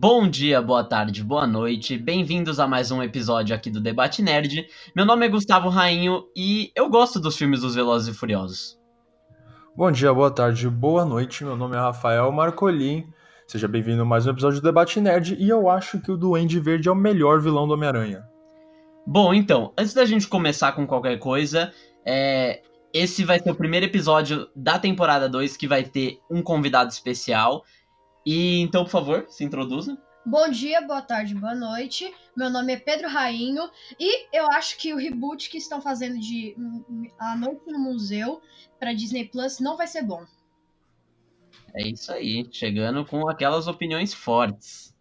Bom dia, boa tarde, boa noite. Bem-vindos a mais um episódio aqui do Debate Nerd. Meu nome é Gustavo Rainho e eu gosto dos filmes dos Velozes e Furiosos. Bom dia, boa tarde, boa noite. Meu nome é Rafael Marcolin. Seja bem-vindo a mais um episódio do Debate Nerd e eu acho que o Duende Verde é o melhor vilão do Homem-Aranha. Bom, então, antes da gente começar com qualquer coisa, é, esse vai ser o primeiro episódio da temporada 2 que vai ter um convidado especial. E então, por favor, se introduza. Bom dia, boa tarde, boa noite. Meu nome é Pedro Rainho e eu acho que o reboot que estão fazendo de A Noite no Museu para Disney Plus não vai ser bom. É isso aí, chegando com aquelas opiniões fortes.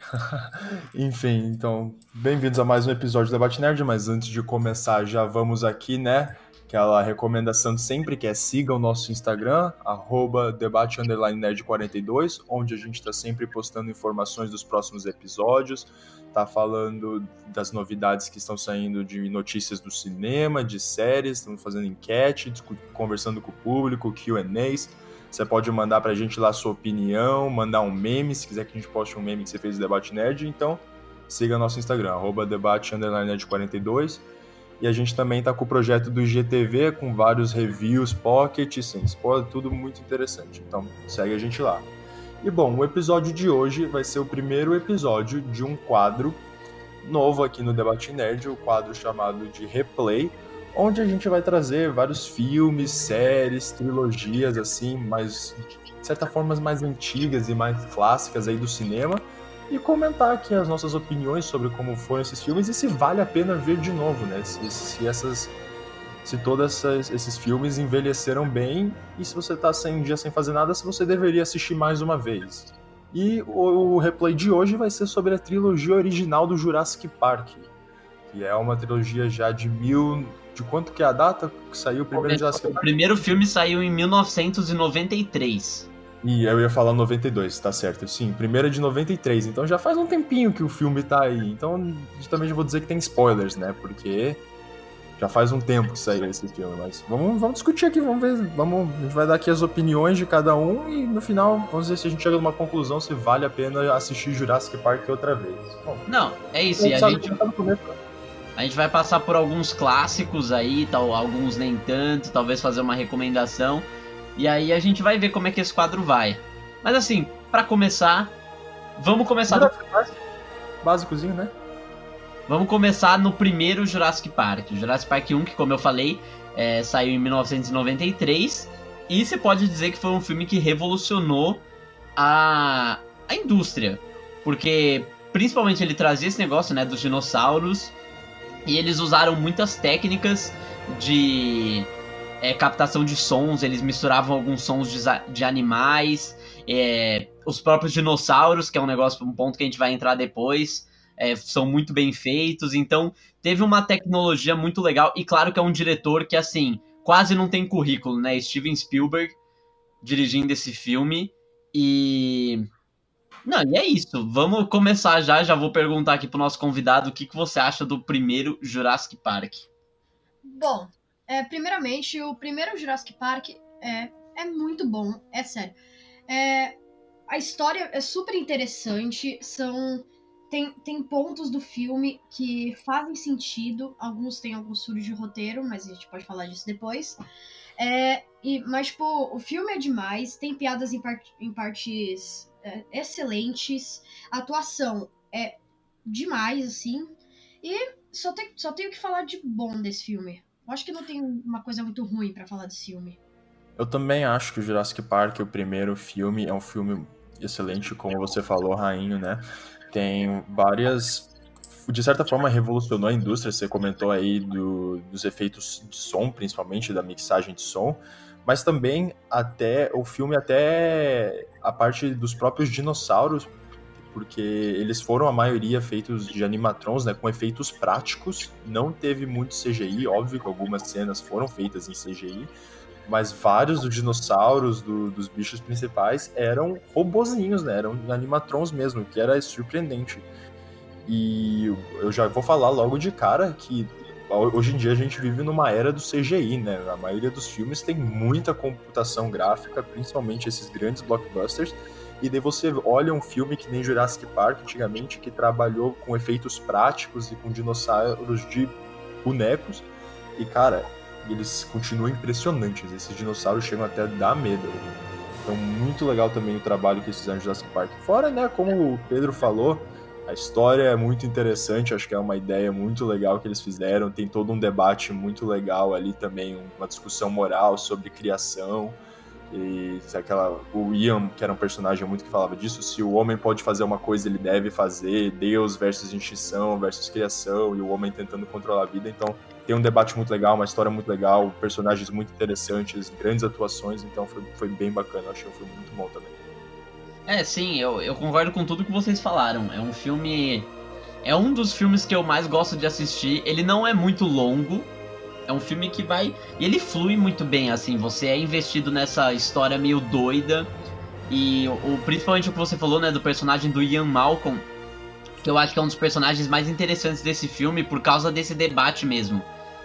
Enfim, então, bem-vindos a mais um episódio do Debate Nerd, mas antes de começar, já vamos aqui, né, aquela recomendação de sempre que é siga o nosso Instagram, arroba debate_nerd42, onde a gente está sempre postando informações dos próximos episódios, tá falando das novidades que estão saindo de notícias do cinema, de séries, estamos fazendo enquete, conversando com o público, Q&As. Você pode mandar pra gente lá a sua opinião, mandar um meme, se quiser que a gente poste um meme que você fez do Debate Nerd, então siga nosso Instagram, arroba debate_nerd42 e a gente também está com o projeto do IGTV, com vários reviews, pocket, sem spoiler, tudo muito interessante. Então segue a gente lá. E bom, o episódio de hoje vai ser o primeiro episódio de um quadro novo aqui no Debate Nerd, o quadro chamado de Replay, onde a gente vai trazer vários filmes, séries, trilogias, assim, mais, de certa forma, mais antigas e mais clássicas aí do cinema, e comentar aqui as nossas opiniões sobre como foram esses filmes e se vale a pena ver de novo, né? Se, se essas se todos esses filmes envelheceram bem e se você está sem dia sem fazer nada, se você deveria assistir mais uma vez. E o, o, replay de hoje vai ser sobre a trilogia original do Jurassic Park, que é uma trilogia já de mil. De quanto que é a data que saiu o primeiro o, Jurassic Park? O primeiro filme saiu em 1993. E eu ia falar 92, tá certo. Sim, primeira de 93. Então já faz um tempinho que o filme tá aí. Então também já vou dizer que tem spoilers, né? Porque já faz um tempo que saiu esse filme. Mas vamos, vamos discutir aqui, vamos ver. Vamos, a gente vai dar aqui as opiniões de cada um e no final vamos ver se a gente chega numa conclusão se vale a pena assistir Jurassic Park outra vez. Bom, Não, é isso. E a gente. A gente vai passar por alguns clássicos aí, tal, alguns nem tanto, talvez fazer uma recomendação. E aí a gente vai ver como é que esse quadro vai. Mas assim, para começar, vamos começar do... básicozinho, né? Vamos começar no primeiro Jurassic Park. O Jurassic Park 1, que como eu falei, é, saiu em 1993. E se pode dizer que foi um filme que revolucionou a, a indústria. Porque principalmente ele trazia esse negócio né, dos dinossauros. E eles usaram muitas técnicas de é, captação de sons, eles misturavam alguns sons de, de animais, é, os próprios dinossauros, que é um negócio, um ponto que a gente vai entrar depois, é, são muito bem feitos, então teve uma tecnologia muito legal, e claro que é um diretor que, assim, quase não tem currículo, né? Steven Spielberg dirigindo esse filme, e... Não, e é isso. Vamos começar já. Já vou perguntar aqui pro nosso convidado o que, que você acha do primeiro Jurassic Park. Bom, é, primeiramente, o primeiro Jurassic Park é, é muito bom, é sério. É, a história é super interessante, são tem, tem pontos do filme que fazem sentido, alguns têm alguns furos de roteiro, mas a gente pode falar disso depois. É, e, mas, tipo, o filme é demais, tem piadas em, part, em partes é, excelentes, a atuação é demais, assim, e só, tem, só tenho que falar de bom desse filme. Eu acho que não tem uma coisa muito ruim para falar desse filme. Eu também acho que o Jurassic Park, o primeiro filme, é um filme excelente, como você falou, Rainho, né? Tem várias. De certa forma, revolucionou a indústria. Você comentou aí do, dos efeitos de som, principalmente da mixagem de som, mas também até o filme, até a parte dos próprios dinossauros, porque eles foram a maioria feitos de animatrons, né, com efeitos práticos. Não teve muito CGI, óbvio que algumas cenas foram feitas em CGI, mas vários dos dinossauros, do, dos bichos principais, eram robozinhos, né, eram animatrons mesmo, que era surpreendente. E eu já vou falar logo de cara que hoje em dia a gente vive numa era do CGI, né? A maioria dos filmes tem muita computação gráfica, principalmente esses grandes blockbusters, e daí você olha um filme que nem Jurassic Park antigamente, que trabalhou com efeitos práticos e com dinossauros de bonecos, e cara, eles continuam impressionantes. Esses dinossauros chegam até a dar medo. Então, muito legal também o trabalho que eles fizeram no Jurassic Park. Fora, né, como o Pedro falou, a história é muito interessante, acho que é uma ideia muito legal que eles fizeram. Tem todo um debate muito legal ali também, uma discussão moral sobre criação. E aquela, o Ian, que era um personagem muito que falava disso, se o homem pode fazer uma coisa, ele deve fazer, Deus versus extinção versus criação, e o homem tentando controlar a vida. Então, tem um debate muito legal, uma história muito legal, personagens muito interessantes, grandes atuações, então foi, foi bem bacana, achei um filme muito bom também. É, sim, eu, eu concordo com tudo que vocês falaram. É um filme. É um dos filmes que eu mais gosto de assistir. Ele não é muito longo. É um filme que vai. Ele flui muito bem, assim. Você é investido nessa história meio doida. E o, principalmente o que você falou, né, do personagem do Ian Malcolm. Que eu acho que é um dos personagens mais interessantes desse filme por causa desse debate mesmo.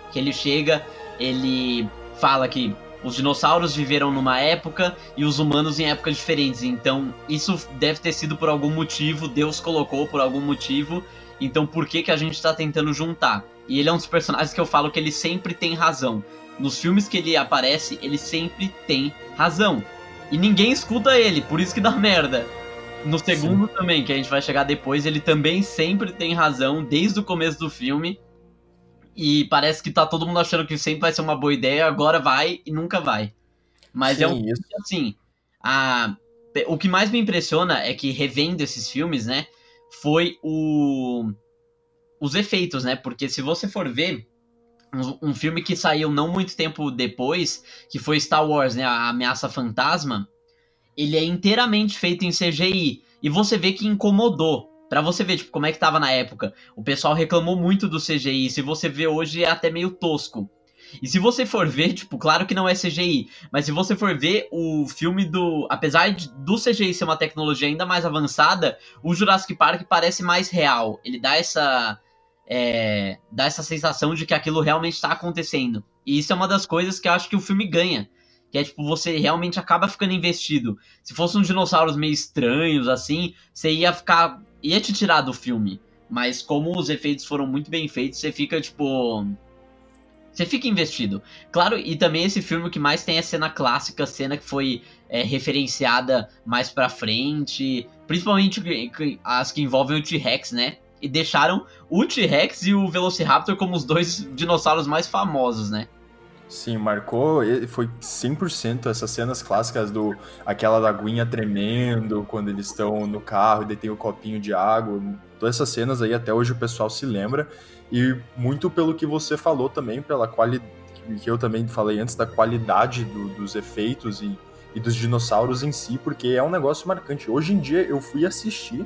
Que ele chega, ele fala que os dinossauros viveram numa época e os humanos em épocas diferentes. Então, isso deve ter sido por algum motivo, Deus colocou por algum motivo. Então, por que que a gente está tentando juntar? E ele é um dos personagens que eu falo que ele sempre tem razão. Nos filmes que ele aparece, ele sempre tem razão. E ninguém escuta ele, por isso que dá merda. No segundo Sim. também, que a gente vai chegar depois, ele também sempre tem razão desde o começo do filme. E parece que tá todo mundo achando que sempre vai ser uma boa ideia, agora vai e nunca vai. Mas Sim, é um isso. assim. A, o que mais me impressiona é que revendo esses filmes, né? Foi o. Os efeitos, né? Porque se você for ver, um, um, filme que saiu não muito tempo depois, que foi Star Wars, né? A Ameaça Fantasma, ele é inteiramente feito em CGI. E você vê que incomodou. Pra você ver, tipo, como é que tava na época. O pessoal reclamou muito do CGI. Se você vê hoje, é até meio tosco. E se você for ver, tipo, claro que não é CGI, mas se você for ver o filme do. Apesar de, do CGI ser uma tecnologia ainda mais avançada, o Jurassic Park parece mais real. Ele dá essa. É, dá essa sensação de que aquilo realmente está acontecendo. E isso é uma das coisas que eu acho que o filme ganha. Que é tipo, você realmente acaba ficando investido. Se fossem uns dinossauros meio estranhos, assim, você ia ficar ia te tirar do filme. Mas como os efeitos foram muito bem feitos, você fica, tipo. Você fica investido. Claro, e também esse filme que mais tem a cena clássica, a cena que foi é, referenciada mais pra frente. Principalmente as que envolvem o T-Rex, né? E deixaram o T-Rex e o Velociraptor como os dois dinossauros mais famosos, né? Sim, marcou, foi 100% essas cenas clássicas do aquela da aguinha tremendo quando eles estão no carro e daí tem o copinho de água. Todas essas cenas aí até hoje o pessoal se lembra e muito pelo que você falou também, pela qualidade que eu também falei antes da qualidade do, dos efeitos e, e dos dinossauros em si, porque é um negócio marcante. Hoje em dia eu fui assistir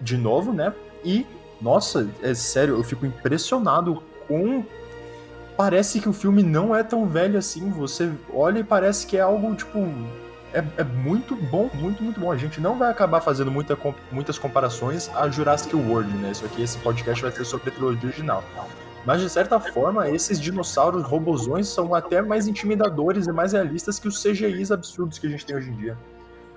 de novo, né? E nossa, é sério, eu fico impressionado com parece que o filme não é tão velho assim. Você olha e parece que é algo, tipo. É, é muito bom, muito, muito bom. A gente não vai acabar fazendo muita, muitas comparações a Jurassic World, né? Isso aqui, esse podcast vai ser sobre a trilogia original. Mas, de certa forma, esses dinossauros robozões são até mais intimidadores e mais realistas que os CGIs absurdos que a gente tem hoje em dia.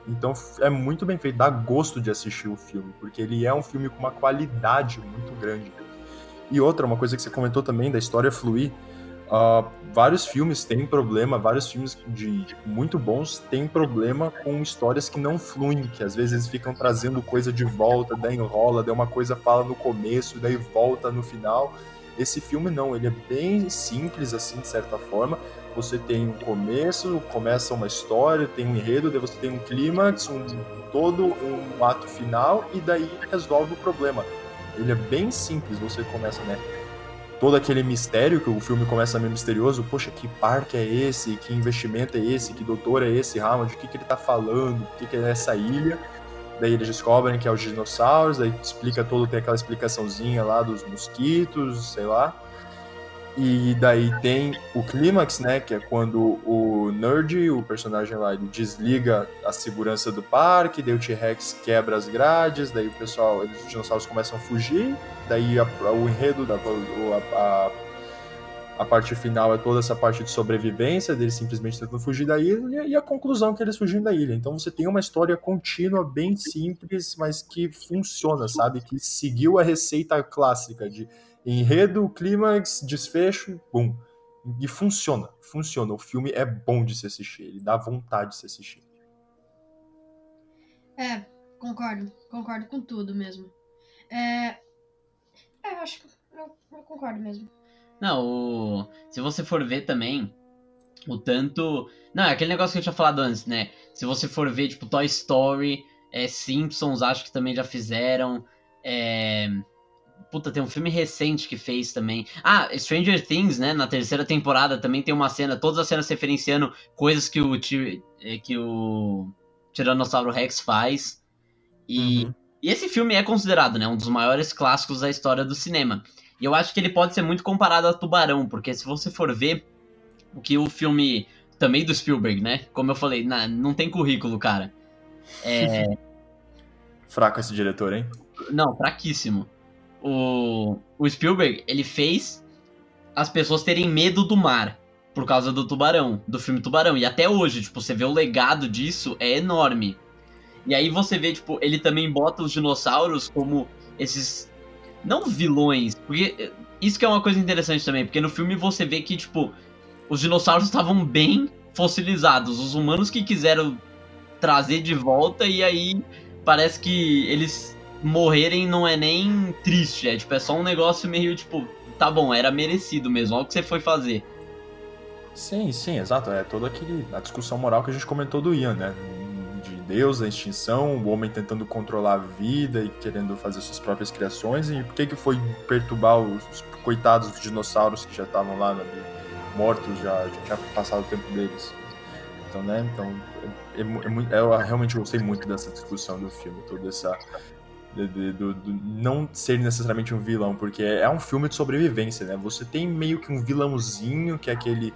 Então é muito bem feito, dá gosto de assistir o filme, porque ele é um filme com uma qualidade muito grande. E outra, uma coisa que você comentou também da história fluir, Uh, vários filmes têm problema, vários filmes de muito bons têm problema com histórias que não fluem, que às vezes ficam trazendo coisa de volta, daí enrola, daí uma coisa fala no começo, daí volta no final. Esse filme não, ele é bem simples assim, de certa forma. Você tem um começo, começa uma história, tem um enredo, daí você tem um clímax, um todo um ato final e daí resolve o problema. Ele é bem simples, você começa, né? todo aquele mistério que o filme começa meio misterioso. Poxa, que parque é esse? Que investimento é esse? Que doutor é esse, Hammond? O que, que ele tá falando? O que, que é essa ilha? Daí eles descobrem que é os dinossauros, daí explica todo, tem aquela explicaçãozinha lá dos mosquitos, sei lá. E daí tem o clímax, né? Que é quando o Nerd, o personagem lá, ele desliga a segurança do parque, daí o T-Rex quebra as grades, daí o pessoal, os dinossauros começam a fugir, daí a, a, o enredo, da, a, a parte final é toda essa parte de sobrevivência, deles simplesmente tentando fugir da ilha, e a conclusão que eles fugindo da ilha. Então você tem uma história contínua, bem simples, mas que funciona, sabe? Que seguiu a receita clássica de enredo, clímax, desfecho, bum. E funciona, funciona. O filme é bom de se assistir, ele dá vontade de se assistir. É, concordo, concordo com tudo mesmo. É, é eu acho que eu, eu concordo mesmo. Não, o... se você for ver também, o tanto. Não, é aquele negócio que eu tinha falado antes, né? Se você for ver, tipo, Toy Story, é, Simpsons, acho que também já fizeram. É... Puta, tem um filme recente que fez também. Ah, Stranger Things, né? Na terceira temporada também tem uma cena, todas as cenas referenciando coisas que o, é, que o Tiranossauro Rex faz. E, uhum. e esse filme é considerado, né? Um dos maiores clássicos da história do cinema. E eu acho que ele pode ser muito comparado a Tubarão, porque se você for ver o que o filme também do Spielberg, né? Como eu falei, na, não tem currículo, cara. É... Fraco esse diretor, hein? Não, fraquíssimo. O, o Spielberg, ele fez as pessoas terem medo do mar por causa do Tubarão, do filme Tubarão. E até hoje, tipo, você vê o legado disso é enorme. E aí você vê, tipo, ele também bota os dinossauros como esses não vilões, porque eh, isso que é uma coisa interessante também, porque no filme você vê que, tipo, os dinossauros estavam bem fossilizados, os humanos que quiseram trazer de volta, e aí parece que eles morrerem não é nem triste, é tipo, é só um negócio meio tipo, tá bom, era merecido mesmo, olha o que você foi fazer. Sim, sim, exato. É toda aquele, a discussão moral que a gente comentou do Ian, né? Deus, a extinção, o homem tentando controlar a vida e querendo fazer suas próprias criações. E por que, que foi perturbar os, os coitados dos dinossauros que já estavam lá, né, mortos, já, já tinha passado o tempo deles. Então, né? Então, é, é, é, eu realmente gostei muito dessa discussão do filme, toda essa. De, de, do, do, não ser necessariamente um vilão, porque é, é um filme de sobrevivência, né? Você tem meio que um vilãozinho, que é aquele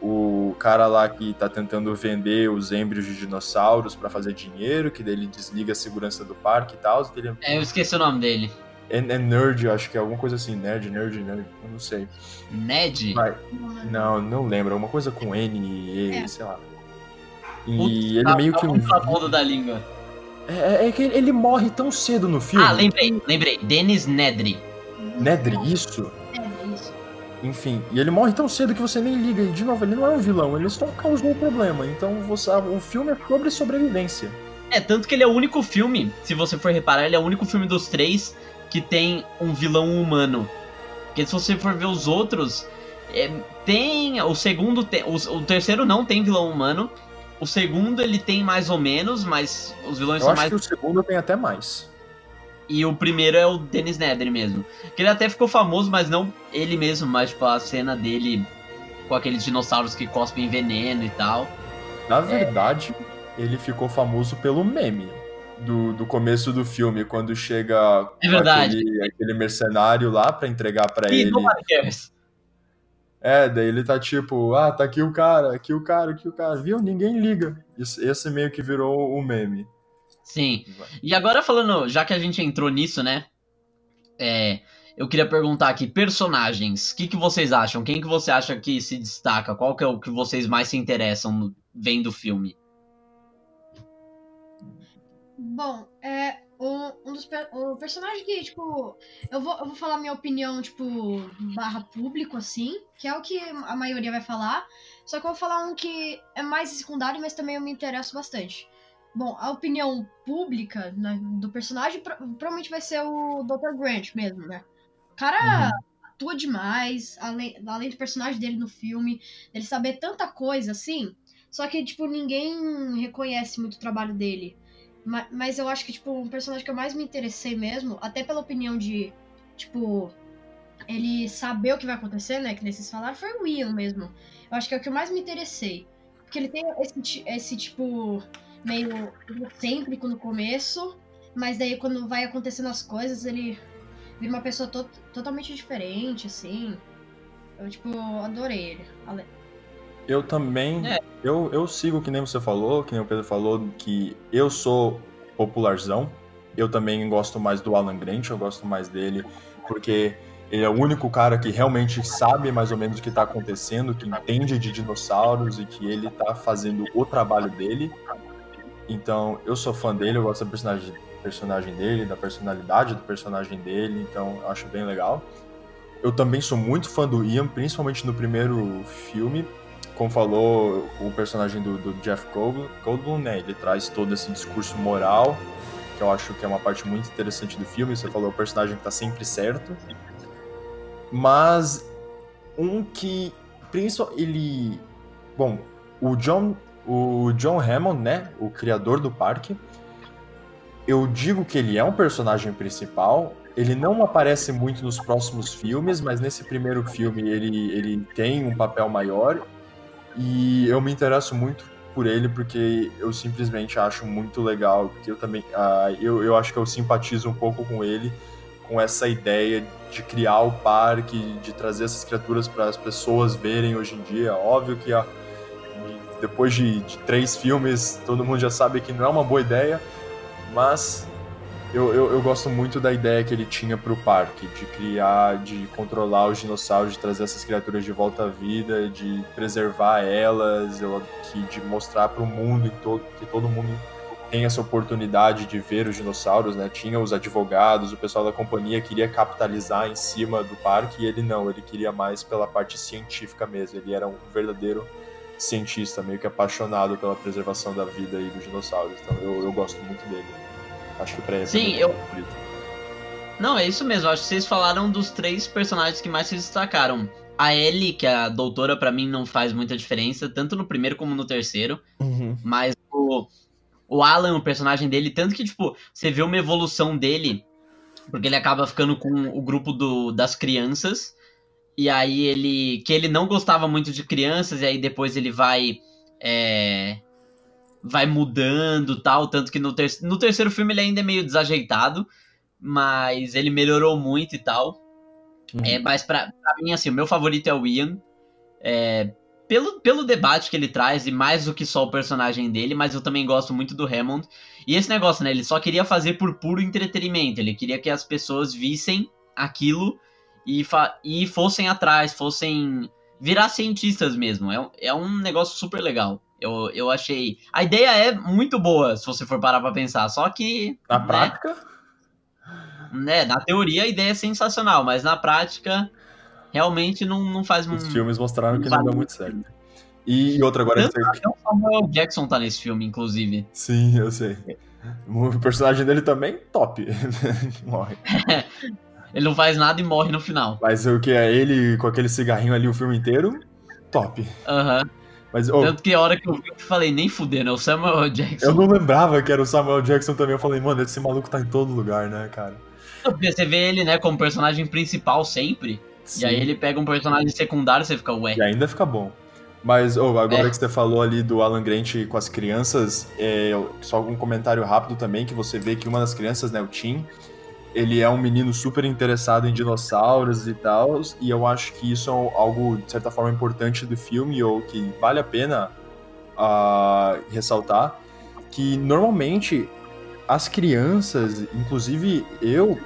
o cara lá que tá tentando vender os embryos de dinossauros para fazer dinheiro, que daí ele desliga a segurança do parque e tal. Ele... É, eu esqueci o nome dele. É, é, Nerd, eu acho que é alguma coisa assim, Nerd, Nerd, Nerd, eu não sei. Ned? Vai. Não, não lembro, alguma coisa com N, E, é. sei lá. E ele é meio que um. Tá da língua. É, é, que ele morre tão cedo no filme. Ah, lembrei, lembrei. Dennis Nedry. Nedry, isso? Enfim, e ele morre tão cedo que você nem liga. E, de novo, ele não é um vilão, ele só causou o problema. Então você, o filme é sobre sobrevivência. É, tanto que ele é o único filme, se você for reparar, ele é o único filme dos três que tem um vilão humano. Porque se você for ver os outros, é, tem. O segundo tem. O, o, terceiro não tem vilão humano. O segundo ele tem mais ou menos, mas os vilões Eu são acho mais. Que o segundo tem até mais. E o primeiro é o Dennis Nedry mesmo. Que ele até ficou famoso, mas não ele mesmo, mas tipo a cena dele com aqueles dinossauros que cospem veneno e tal. Na verdade, é... ele ficou famoso pelo meme. Do, do começo do filme, quando chega é. Aquele, aquele mercenário lá para entregar para ele. É, daí ele tá tipo, ah, tá aqui o cara, aqui o cara, aqui o cara, viu? Ninguém liga. Esse meio que virou o meme. Sim. E agora falando, já que a gente entrou nisso, né? É, eu queria perguntar aqui, personagens, o que, que vocês acham? Quem que você acha que se destaca? Qual que é o que vocês mais se interessam vendo o filme? Bom, é, um, um dos o personagem que, tipo, eu vou, eu vou falar minha opinião, tipo, barra público, assim, que é o que a maioria vai falar, só que eu vou falar um que é mais secundário, mas também eu me interesso bastante. Bom, a opinião pública né, do personagem provavelmente vai ser o Dr. Grant mesmo, né? O cara uhum. atua demais, além, além do personagem dele no filme, ele saber tanta coisa assim. Só que, tipo, ninguém reconhece muito o trabalho dele. Mas, eu acho que, tipo, um personagem que eu mais me interessei mesmo, até pela opinião de, tipo, ele saber o que vai acontecer, né? Que nesses falaram, foi o Ian mesmo. Eu acho que é o que eu mais me interessei. Porque ele tem esse, esse tipo meio egocêntrico no começo, mas daí quando vai acontecendo as coisas, ele vira uma pessoa to totalmente diferente, assim. Eu, tipo, adorei ele. Eu também. É. Eu, eu sigo que nem você falou, que nem o Pedro falou, que eu sou popularzão. Eu também gosto mais do Alan Grant, eu gosto mais dele, porque ele é o único cara que realmente sabe mais ou menos o que está acontecendo, que entende de dinossauros e que ele está fazendo o trabalho dele. Então, eu sou fã dele, eu gosto da personagem, personagem dele, da personalidade do personagem dele, então eu acho bem legal. Eu também sou muito fã do Ian, principalmente no primeiro filme. Como falou o personagem do, do Jeff Goldblum, né? Ele traz todo esse discurso moral, que eu acho que é uma parte muito interessante do filme. Você falou o personagem que tá sempre certo. Mas um que ele, bom, o John, o John Hammond, né, o criador do parque, eu digo que ele é um personagem principal. Ele não aparece muito nos próximos filmes, mas nesse primeiro filme ele, ele tem um papel maior. E eu me interesso muito por ele porque eu simplesmente acho muito legal. Porque eu também. Uh, eu, eu acho que eu simpatizo um pouco com ele, com essa ideia de criar o parque, de trazer essas criaturas para as pessoas verem hoje em dia. Óbvio que a, depois de, de, três filmes todo mundo já sabe que não é uma boa ideia, mas eu, eu, eu gosto muito da ideia que ele tinha para o parque, de criar, de controlar os dinossauros, de trazer essas criaturas de volta à vida, de preservar elas, de mostrar para o mundo todo, que todo mundo tem essa oportunidade de ver os dinossauros, né? Tinha os advogados, o pessoal da companhia queria capitalizar em cima do parque e ele não, ele queria mais pela parte científica mesmo. Ele era um verdadeiro cientista, meio que apaixonado pela preservação da vida e dos dinossauros. Então eu, eu gosto muito dele. Acho que pra ele Sim, é eu. Não, é isso mesmo. Acho que vocês falaram dos três personagens que mais se destacaram. A Ellie, que é a doutora, para mim não faz muita diferença, tanto no primeiro como no terceiro. Uhum. Mas o o Alan, o personagem dele, tanto que, tipo, você vê uma evolução dele, porque ele acaba ficando com o grupo do, das crianças, e aí ele. que ele não gostava muito de crianças, e aí depois ele vai. É, vai mudando tal, tanto que no, ter, no terceiro filme ele ainda é meio desajeitado, mas ele melhorou muito e tal. Uhum. É, mas pra, pra mim, assim, o meu favorito é o Ian. É, pelo, pelo debate que ele traz, e mais do que só o personagem dele, mas eu também gosto muito do Hammond. E esse negócio, né? Ele só queria fazer por puro entretenimento. Ele queria que as pessoas vissem aquilo e, e fossem atrás, fossem virar cientistas mesmo. É, é um negócio super legal. Eu, eu achei. A ideia é muito boa, se você for parar pra pensar. Só que. Na né, prática? Né, na teoria a ideia é sensacional, mas na prática realmente não, não faz Os filmes mostraram que não deu muito certo. E outra agora Tanto que o Samuel Jackson tá nesse filme, inclusive. Sim, eu sei. O personagem dele também, top. morre. ele não faz nada e morre no final. Mas o que é ele com aquele cigarrinho ali o filme inteiro, top. Aham. Uhum. Mas, oh, Tanto que a hora que eu vi, eu falei, nem fudendo, é o Samuel Jackson. Eu não lembrava que era o Samuel Jackson também. Eu falei, mano, esse maluco tá em todo lugar, né, cara? Porque você vê ele, né, como personagem principal sempre. Sim. E aí ele pega um personagem secundário e você fica, ué. E ainda fica bom. Mas oh, agora é. que você falou ali do Alan Grant com as crianças, é, só um comentário rápido também, que você vê que uma das crianças, né, o Tim, ele é um menino super interessado em dinossauros e tal, e eu acho que isso é algo, de certa forma, importante do filme, ou que vale a pena uh, ressaltar, que normalmente as crianças, inclusive eu,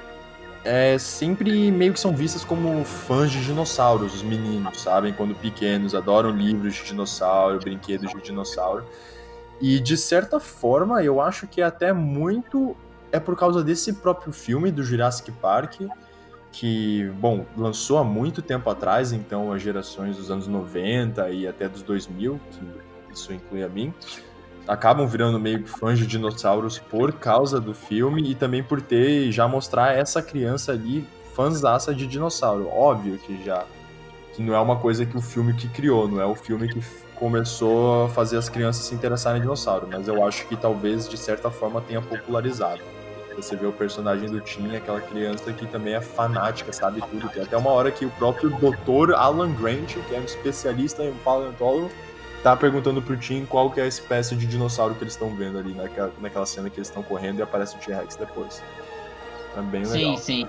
é, sempre meio que são vistas como fãs de dinossauros, os meninos, sabem? Quando pequenos, adoram livros de dinossauro, brinquedos de dinossauro. E de certa forma, eu acho que até muito é por causa desse próprio filme do Jurassic Park, que, bom, lançou há muito tempo atrás, então as gerações dos anos 90 e até dos 2000, que isso inclui a mim acabam virando meio fãs de dinossauros por causa do filme e também por ter já mostrar essa criança ali fãzaça de dinossauro. Óbvio que já que não é uma coisa que o filme que criou, não é o filme que começou a fazer as crianças se interessarem em dinossauro, mas eu acho que talvez de certa forma tenha popularizado. Você vê o personagem do Tim, aquela criança que também é fanática, sabe tudo. Tem até uma hora que o próprio Dr. Alan Grant, que é um especialista em paleontólogo, tá perguntando pro Tim qual que é a espécie de dinossauro que eles estão vendo ali naquela, naquela cena que eles estão correndo e aparece o T-Rex depois. É bem legal. Sim, sim.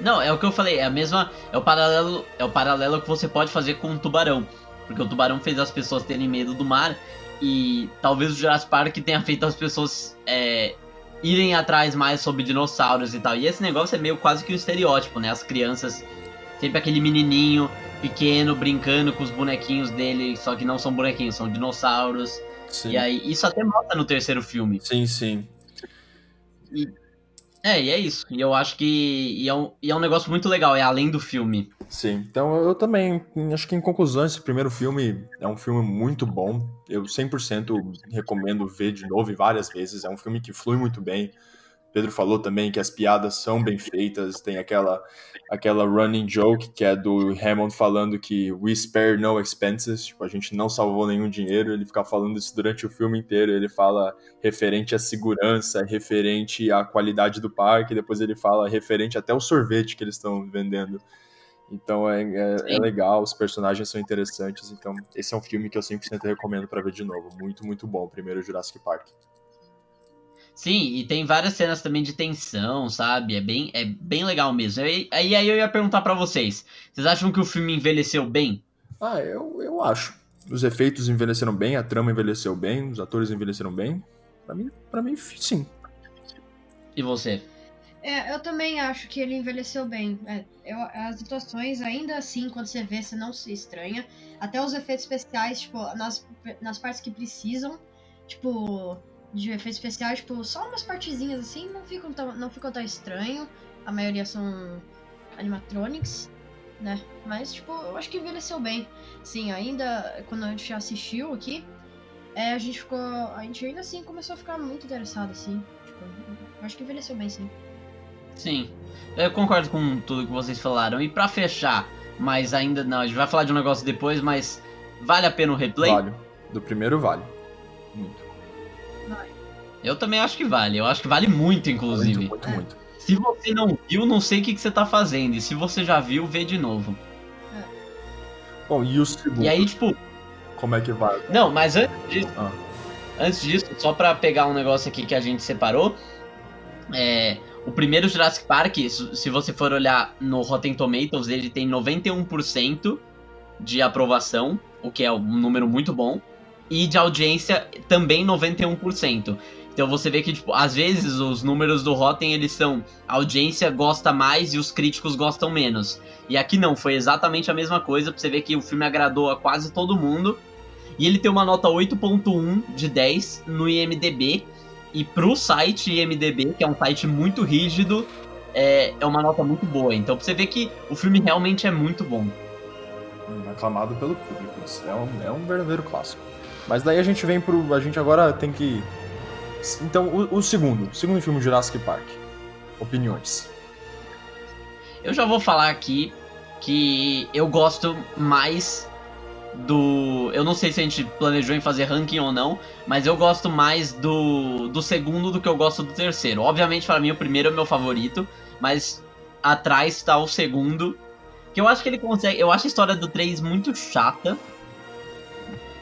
Não, é o que eu falei, é a mesma. É o paralelo, é o paralelo que você pode fazer com o tubarão. Porque o tubarão fez as pessoas terem medo do mar. E talvez o Jurassic Park tenha feito as pessoas é, irem atrás mais sobre dinossauros e tal. E esse negócio é meio quase que um estereótipo, né? As crianças Sempre aquele menininho pequeno brincando com os bonequinhos dele, só que não são bonequinhos, são dinossauros. Sim. E aí, isso até mostra no terceiro filme. Sim, sim. E, é, e é isso. E eu acho que e é, um, e é um negócio muito legal, é além do filme. Sim, então eu também acho que em conclusão esse primeiro filme é um filme muito bom. Eu 100% recomendo ver de novo e várias vezes. É um filme que flui muito bem. Pedro falou também que as piadas são bem feitas, tem aquela aquela running joke que é do Hammond falando que we spare no expenses, tipo, a gente não salvou nenhum dinheiro, ele fica falando isso durante o filme inteiro, ele fala referente à segurança, referente à qualidade do parque, depois ele fala referente até o sorvete que eles estão vendendo. Então é, é, é, legal, os personagens são interessantes, então esse é um filme que eu 100% recomendo para ver de novo, muito, muito bom, primeiro Jurassic Park. Sim, e tem várias cenas também de tensão, sabe? É bem, é bem legal mesmo. Aí, aí, aí eu ia perguntar para vocês: vocês acham que o filme envelheceu bem? Ah, eu, eu acho. Os efeitos envelheceram bem, a trama envelheceu bem, os atores envelheceram bem. Para mim, para mim, sim. E você? É, eu também acho que ele envelheceu bem. É, eu, as atuações, ainda assim, quando você vê, você não se estranha. Até os efeitos especiais, tipo, nas, nas partes que precisam, tipo, de efeitos especiais, tipo, só umas partezinhas assim, não ficam tão, não ficam tão estranho. A maioria são animatronics, né? Mas, tipo, eu acho que envelheceu bem. Sim, ainda quando a gente assistiu aqui, é, a gente ficou. A gente ainda assim começou a ficar muito interessado, assim. Tipo, eu acho que envelheceu bem, sim. Sim. Eu concordo com tudo que vocês falaram. E para fechar, mas ainda não, a gente vai falar de um negócio depois, mas vale a pena o replay? Vale. Do primeiro vale. Muito. Eu também acho que vale. Eu acho que vale muito, inclusive. Muito, muito, muito. Se você não viu, não sei o que, que você tá fazendo. E se você já viu, vê de novo. É. Bom, e o segundo? E aí, tipo. Como é que vai? Não, mas antes disso. Ah. Antes disso, só pra pegar um negócio aqui que a gente separou. É, o primeiro Jurassic Park, se você for olhar no Rotten Tomatoes, ele tem 91% de aprovação, o que é um número muito bom. E de audiência também 91%. Então você vê que, tipo, às vezes os números do Rotten, eles são a audiência gosta mais e os críticos gostam menos. E aqui não, foi exatamente a mesma coisa, pra você ver que o filme agradou a quase todo mundo. E ele tem uma nota 8.1 de 10 no IMDB. E pro site IMDB, que é um site muito rígido, é, é uma nota muito boa. Então pra você ver que o filme realmente é muito bom. Aclamado pelo público. É um, é um verdadeiro clássico. Mas daí a gente vem pro. A gente agora tem que então, o, o segundo, o segundo filme Jurassic Park. Opiniões. Eu já vou falar aqui que eu gosto mais do. Eu não sei se a gente planejou em fazer ranking ou não, mas eu gosto mais do, do segundo do que eu gosto do terceiro. Obviamente, para mim, o primeiro é meu favorito, mas atrás está o segundo. Que eu acho que ele consegue. Eu acho a história do 3 muito chata.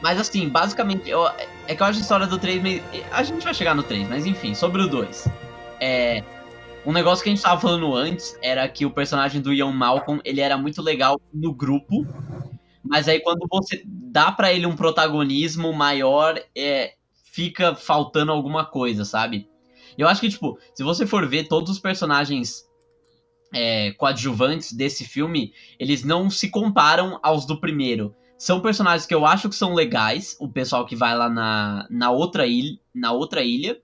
Mas assim, basicamente, eu, é que eu acho a história do 3 meio. A gente vai chegar no 3, mas enfim, sobre o 2. É. Um negócio que a gente tava falando antes era que o personagem do Ian Malcolm, ele era muito legal no grupo, mas aí quando você dá para ele um protagonismo maior, é, fica faltando alguma coisa, sabe? Eu acho que, tipo, se você for ver todos os personagens é, coadjuvantes desse filme, eles não se comparam aos do primeiro são personagens que eu acho que são legais. O pessoal que vai lá na, na, outra, ilha, na outra ilha.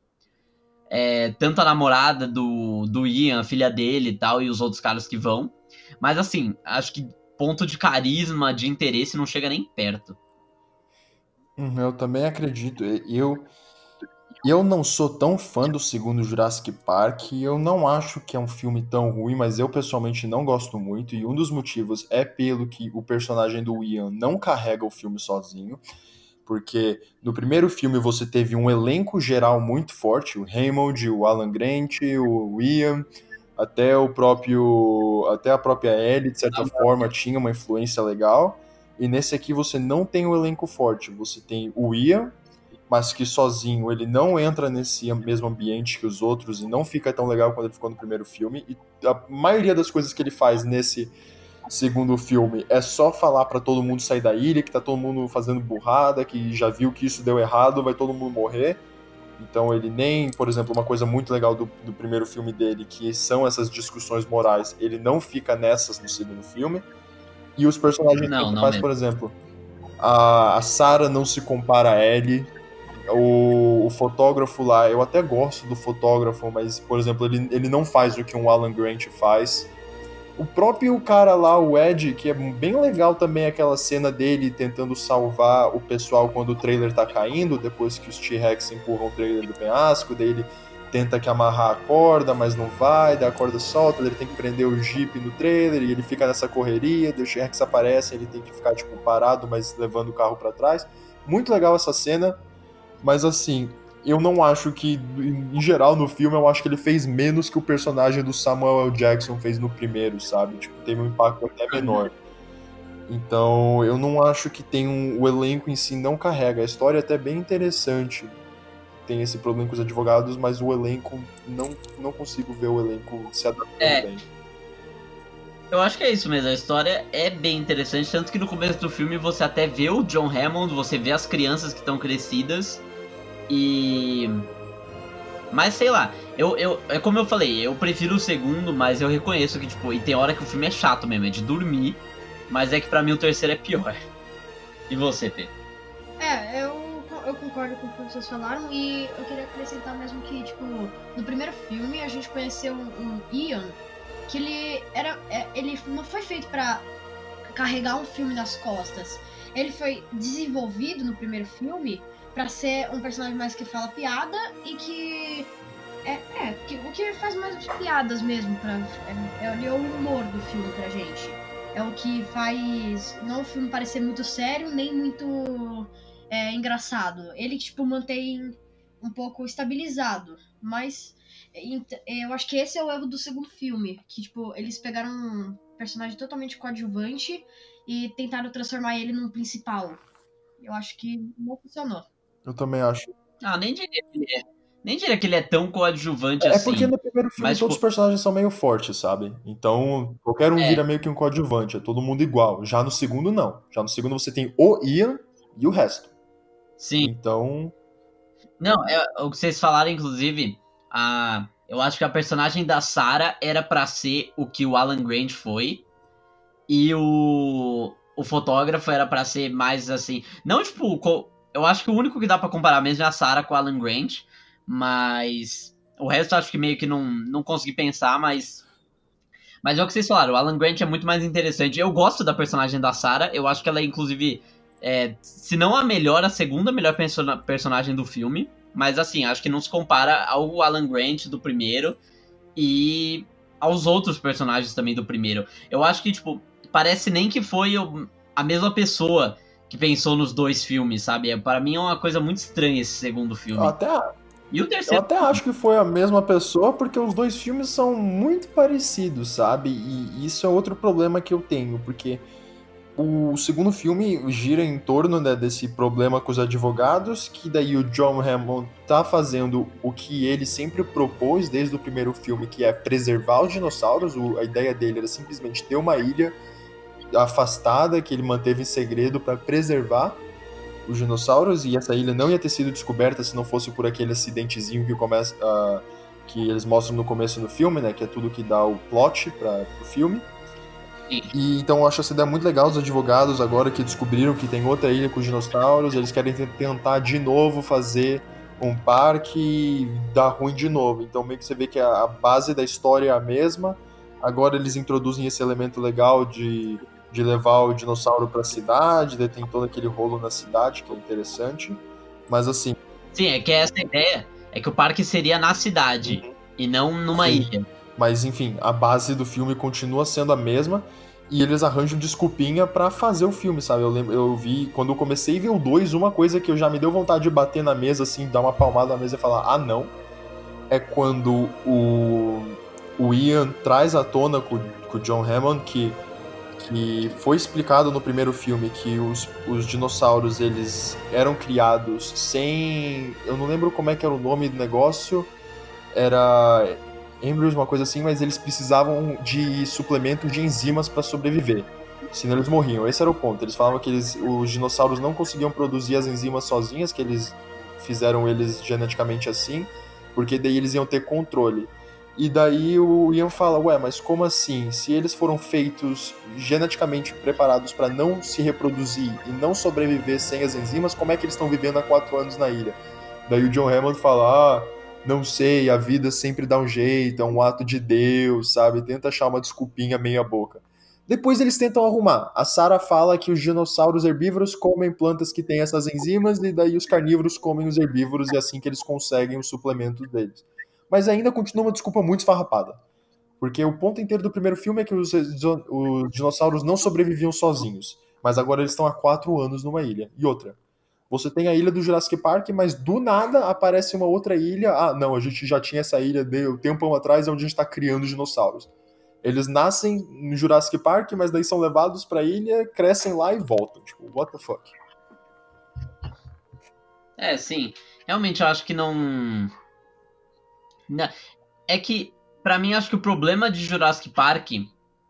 É, tanto a namorada do, do Ian, a filha dele e tal, e os outros caras que vão. Mas assim, acho que ponto de carisma, de interesse, não chega nem perto. Uhum, eu também acredito. Eu, eu não sou tão fã do segundo Jurassic Park, eu não acho que é um filme tão ruim, mas eu pessoalmente não gosto muito, e um dos motivos é pelo que o personagem do Ian não carrega o filme sozinho, porque no primeiro filme você teve um elenco geral muito forte, o Raymond, o Alan Grant, o Ian, até o próprio até a própria Ellie, de certa forma, tinha uma influência legal. E nesse aqui você não tem o um elenco forte, você tem o Ian, mas que sozinho ele não entra nesse mesmo ambiente que os outros e não fica tão legal quando ele ficou no primeiro filme. E a maioria das coisas que ele faz nesse segundo filme é só falar para todo mundo sair da ilha, que tá todo mundo fazendo burrada, que já viu que isso deu errado, vai todo mundo morrer. Então ele nem, por exemplo, uma coisa muito legal do, do primeiro filme dele, que são essas discussões morais, ele não fica nessas no segundo filme. E os personagens Não, não principais, mesmo. por exemplo, a, a Sarah não se compara a Ellie. O, o fotógrafo lá, eu até gosto do fotógrafo, mas, por exemplo, ele, ele não faz o que um Alan Grant faz. O próprio cara lá, o Ed, que é bem legal também aquela cena dele tentando salvar o pessoal quando o trailer tá caindo, depois que os T-Rex empurram o trailer do penhasco, daí ele tenta que amarrar a corda, mas não vai, daí a corda solta, ele tem que prender o Jeep no trailer e ele fica nessa correria, daí o T-Rex aparece, ele tem que ficar tipo parado, mas levando o carro para trás. Muito legal essa cena, mas assim, eu não acho que, em geral, no filme, eu acho que ele fez menos que o personagem do Samuel L. Jackson fez no primeiro, sabe? Tipo, teve um impacto até menor. Então, eu não acho que tem um. O elenco em si não carrega. A história é até bem interessante. Tem esse problema com os advogados, mas o elenco, não, não consigo ver o elenco se adaptando É. bem. Eu acho que é isso mesmo, a história é bem interessante, tanto que no começo do filme você até vê o John Hammond, você vê as crianças que estão crescidas e. Mas sei lá, eu, eu, é como eu falei, eu prefiro o segundo, mas eu reconheço que, tipo, e tem hora que o filme é chato mesmo, é de dormir, mas é que pra mim o terceiro é pior. E você, Pedro? É, eu, eu concordo com o que vocês falaram e eu queria acrescentar mesmo que, tipo, no primeiro filme a gente conheceu um, um Ian que ele era. é, ele não foi feito pra carregar um filme nas costas. Ele foi desenvolvido no primeiro filme pra ser um personagem mais que fala piada e que. É, é que, o que faz mais piadas mesmo. Pra, é, é, é o humor do filme pra gente. É o que faz não o filme parecer muito sério, nem muito é, engraçado. Ele, tipo, mantém um pouco estabilizado. Mas eu acho que esse é o erro do segundo filme. Que, tipo, eles pegaram um personagem totalmente coadjuvante e tentaram transformar ele num principal. Eu acho que não funcionou. Eu também acho. Ah, nem diria que ele é. Nem diria que ele é tão coadjuvante É assim. porque no primeiro filme Mas, todos tipo- os personagens são meio fortes, sabe? Então, qualquer um É. vira meio que um coadjuvante, é todo mundo igual. Já no segundo, não. Já no segundo você tem o Ian e o resto. Sim. Então, Não, é, o que vocês falaram, inclusive, a, eu acho que a personagem da Sarah era pra ser o que o Alan Grant foi. E o, o fotógrafo era pra ser mais assim. Não, tipo, eu acho que o único que dá pra comparar mesmo é a Sarah com o Alan Grant. Mas o resto acho que meio que não, não consegui pensar, mas. Mas é o que vocês falaram, o Alan Grant é muito mais interessante. Eu gosto da personagem da Sarah, eu acho que ela é, inclusive, é, se não a melhor, a segunda melhor persona- personagem do filme. Mas assim, acho que não se compara ao Alan Grant do primeiro e aos outros personagens também do primeiro. Eu acho que, tipo, parece nem que foi a mesma pessoa que pensou nos dois filmes, sabe? É, Para mim é uma coisa muito estranha esse segundo filme. eu até, E o eu terceiro. até acho que foi a mesma pessoa, porque os dois filmes são muito parecidos, sabe? E isso é outro problema que eu tenho, porque o segundo filme gira em torno né, desse problema com os advogados, que daí o John Hammond tá fazendo o que ele sempre propôs desde o primeiro filme, que é preservar os dinossauros. O- a ideia dele era simplesmente ter uma ilha afastada que ele manteve em segredo para preservar os dinossauros e essa ilha não ia ter sido descoberta se não fosse por aquele acidentezinho que começa ah, que eles mostram no começo do filme, né, que é tudo que dá o plot para o filme. Sim. E então eu acho essa ideia muito legal os advogados agora que descobriram que tem outra ilha com dinossauros, eles querem te- tentar de novo fazer um parque e dar ruim de novo. Então meio que você vê que a, a base da história é a mesma. Agora eles introduzem esse elemento legal de, de levar o dinossauro para a cidade, daí tem todo aquele rolo na cidade que é interessante. Mas assim, Sim, é que essa ideia é que o parque seria na cidade e não numa Sim. ilha. Mas enfim, a base do filme continua sendo a mesma e eles arranjam desculpinha pra fazer o filme, sabe? Eu lembro, eu vi quando eu comecei a ver o 2, uma coisa que eu já me deu vontade de bater na mesa assim, dar uma palmada na mesa e falar: "Ah, não". É quando o o Ian traz à tona com, com o John Hammond que que foi explicado no primeiro filme que os, os dinossauros eles eram criados sem, eu não lembro como é que era o nome do negócio, era embryos, uma coisa assim, mas eles precisavam de suplemento de enzimas para sobreviver. Senão eles morriam. Esse era o ponto. Eles falavam que eles, os dinossauros não conseguiam produzir as enzimas sozinhas, que eles fizeram eles geneticamente assim, porque daí eles iam ter controle. E daí o Ian fala, ué, mas como assim? Se eles foram feitos geneticamente preparados para não se reproduzir e não sobreviver sem as enzimas, como é que eles estão vivendo há quatro anos na ilha? Daí o John Hammond fala, ah, não sei, a vida sempre dá um jeito, é um ato de Deus, sabe? Tenta achar uma desculpinha meia boca. Depois eles tentam arrumar. A Sarah fala que os dinossauros herbívoros comem plantas que têm essas enzimas, e daí os carnívoros comem os herbívoros, e é assim que eles conseguem os suplementos deles. Mas ainda continua uma desculpa muito esfarrapada. Porque o ponto inteiro do primeiro filme é que os, os dinossauros não sobreviviam sozinhos. Mas agora eles estão há quatro anos numa ilha. E outra, você tem a ilha do Jurassic Park, mas do nada aparece uma outra ilha. Ah, não, a gente já tinha essa ilha de um tempo atrás, onde a gente está criando dinossauros. Eles nascem no Jurassic Park, mas daí são levados pra ilha, crescem lá e voltam. Tipo, what the fuck? É, sim. Realmente eu acho que não. É que, para mim, acho que o problema de Jurassic Park.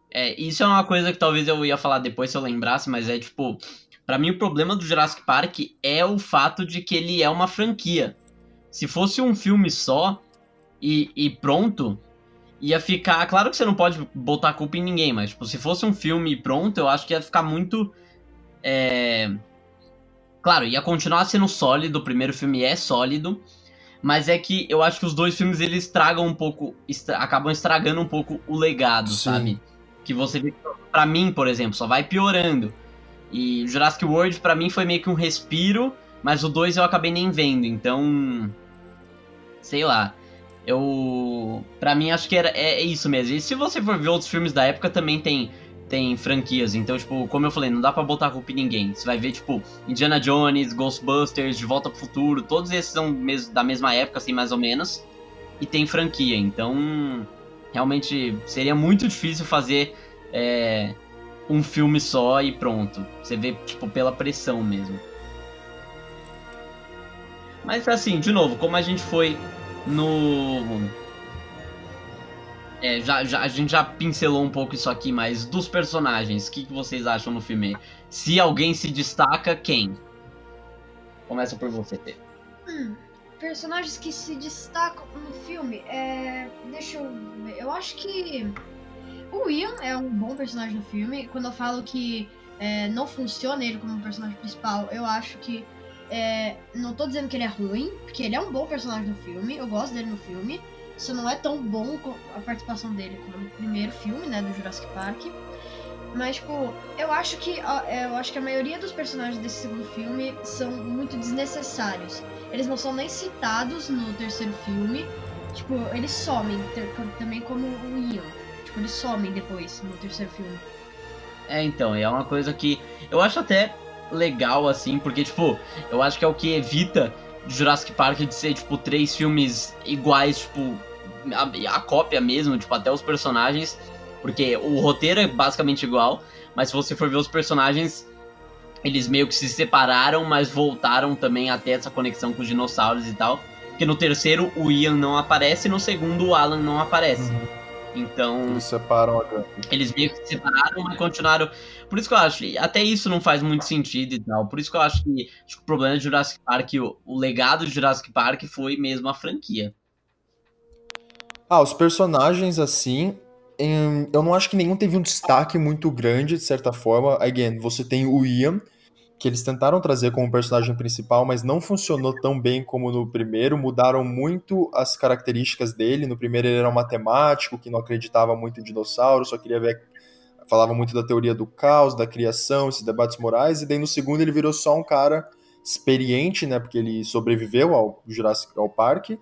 É, isso é uma coisa que talvez eu ia falar depois se eu lembrasse, mas é tipo. para mim, o problema do Jurassic Park é o fato de que ele é uma franquia. Se fosse um filme só e, e pronto, ia ficar. Claro que você não pode botar culpa em ninguém, mas tipo, se fosse um filme pronto, eu acho que ia ficar muito. É... Claro, ia continuar sendo sólido, o primeiro filme é sólido, mas é que eu acho que os dois filmes eles estragam um pouco, estra... acabam estragando um pouco o legado, Sim. sabe? Que você vê, pra mim, por exemplo, só vai piorando. E Jurassic World para mim foi meio que um respiro, mas o 2 eu acabei nem vendo, então sei lá. Eu. Pra mim, acho que era, é, é isso mesmo. E se você for ver outros filmes da época, também tem, tem franquias. Então, tipo, como eu falei, não dá pra botar a culpa em ninguém. Você vai ver, tipo, Indiana Jones, Ghostbusters, De Volta pro Futuro, todos esses são da mesma época, assim, mais ou menos. E tem franquia. Então, realmente seria muito difícil fazer é, um filme só e pronto. Você vê, tipo, pela pressão mesmo. Mas assim, de novo, como a gente foi no. É, já, já, a gente já pincelou um pouco isso aqui, mas dos personagens, o que, que vocês acham no filme? Se alguém se destaca, quem? Começa por você, Tê. Hum, personagens que se destacam no filme, é. Deixa eu ver. Eu acho que. O Ian é um bom personagem no filme. Quando eu falo que é, não funciona ele como personagem principal, eu acho que é, não tô dizendo que ele é ruim, porque ele é um bom personagem no filme, eu gosto dele no filme. Isso não é tão bom a participação dele como no primeiro filme, né, do Jurassic Park. Mas, tipo, eu acho que é, eu acho que a maioria dos personagens desse segundo filme são muito desnecessários. Eles não são nem citados no terceiro filme. Tipo, eles somem, também como o Ian. Tipo, eles somem depois no terceiro filme. É, então, é uma coisa que eu acho até legal, assim, porque, tipo, eu acho que é o que evita Jurassic Park de ser, tipo, três filmes iguais, tipo, a, a cópia mesmo, tipo, até os personagens, porque o roteiro é basicamente igual, mas se você for ver os personagens, eles meio que se separaram, mas voltaram também até essa conexão com os dinossauros e tal. Porque no terceiro o Ian não aparece, no segundo o Alan não aparece. Uhum. Então. Eles separam a Eles meio que se separaram, mas continuaram. Por isso que eu acho. Até isso não faz muito sentido e tal. Por isso que eu acho que, acho que o problema de Jurassic Park, o, o legado de Jurassic Park foi mesmo a franquia. Ah, os personagens, assim. Em, eu não acho que nenhum teve um destaque muito grande, de certa forma. Again, você tem o Ian que eles tentaram trazer como personagem principal, mas não funcionou tão bem como no primeiro. Mudaram muito as características dele. No primeiro ele era um matemático que não acreditava muito em dinossauros, só queria ver. Falava muito da teoria do caos, da criação, esses debates morais. E daí no segundo ele virou só um cara experiente, né? Porque ele sobreviveu ao Jurassic ao parque.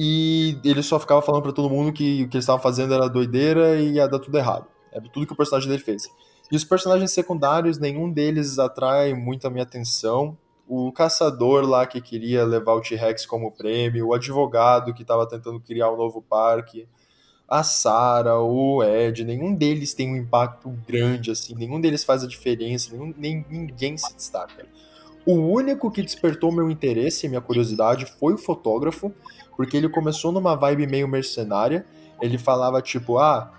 E ele só ficava falando para todo mundo que o que eles estavam fazendo era doideira e ia dar tudo errado. Era tudo que o personagem dele fez. E os personagens secundários, nenhum deles atrai muito a minha atenção. O caçador lá que queria levar o T-Rex como prêmio, o advogado que estava tentando criar um novo parque, a Sarah, o Ed, nenhum deles tem um impacto grande assim, nenhum deles faz a diferença, nenhum, nem, ninguém se destaca. O único que despertou meu interesse e minha curiosidade foi o fotógrafo, porque ele começou numa vibe meio mercenária. Ele falava tipo, ah,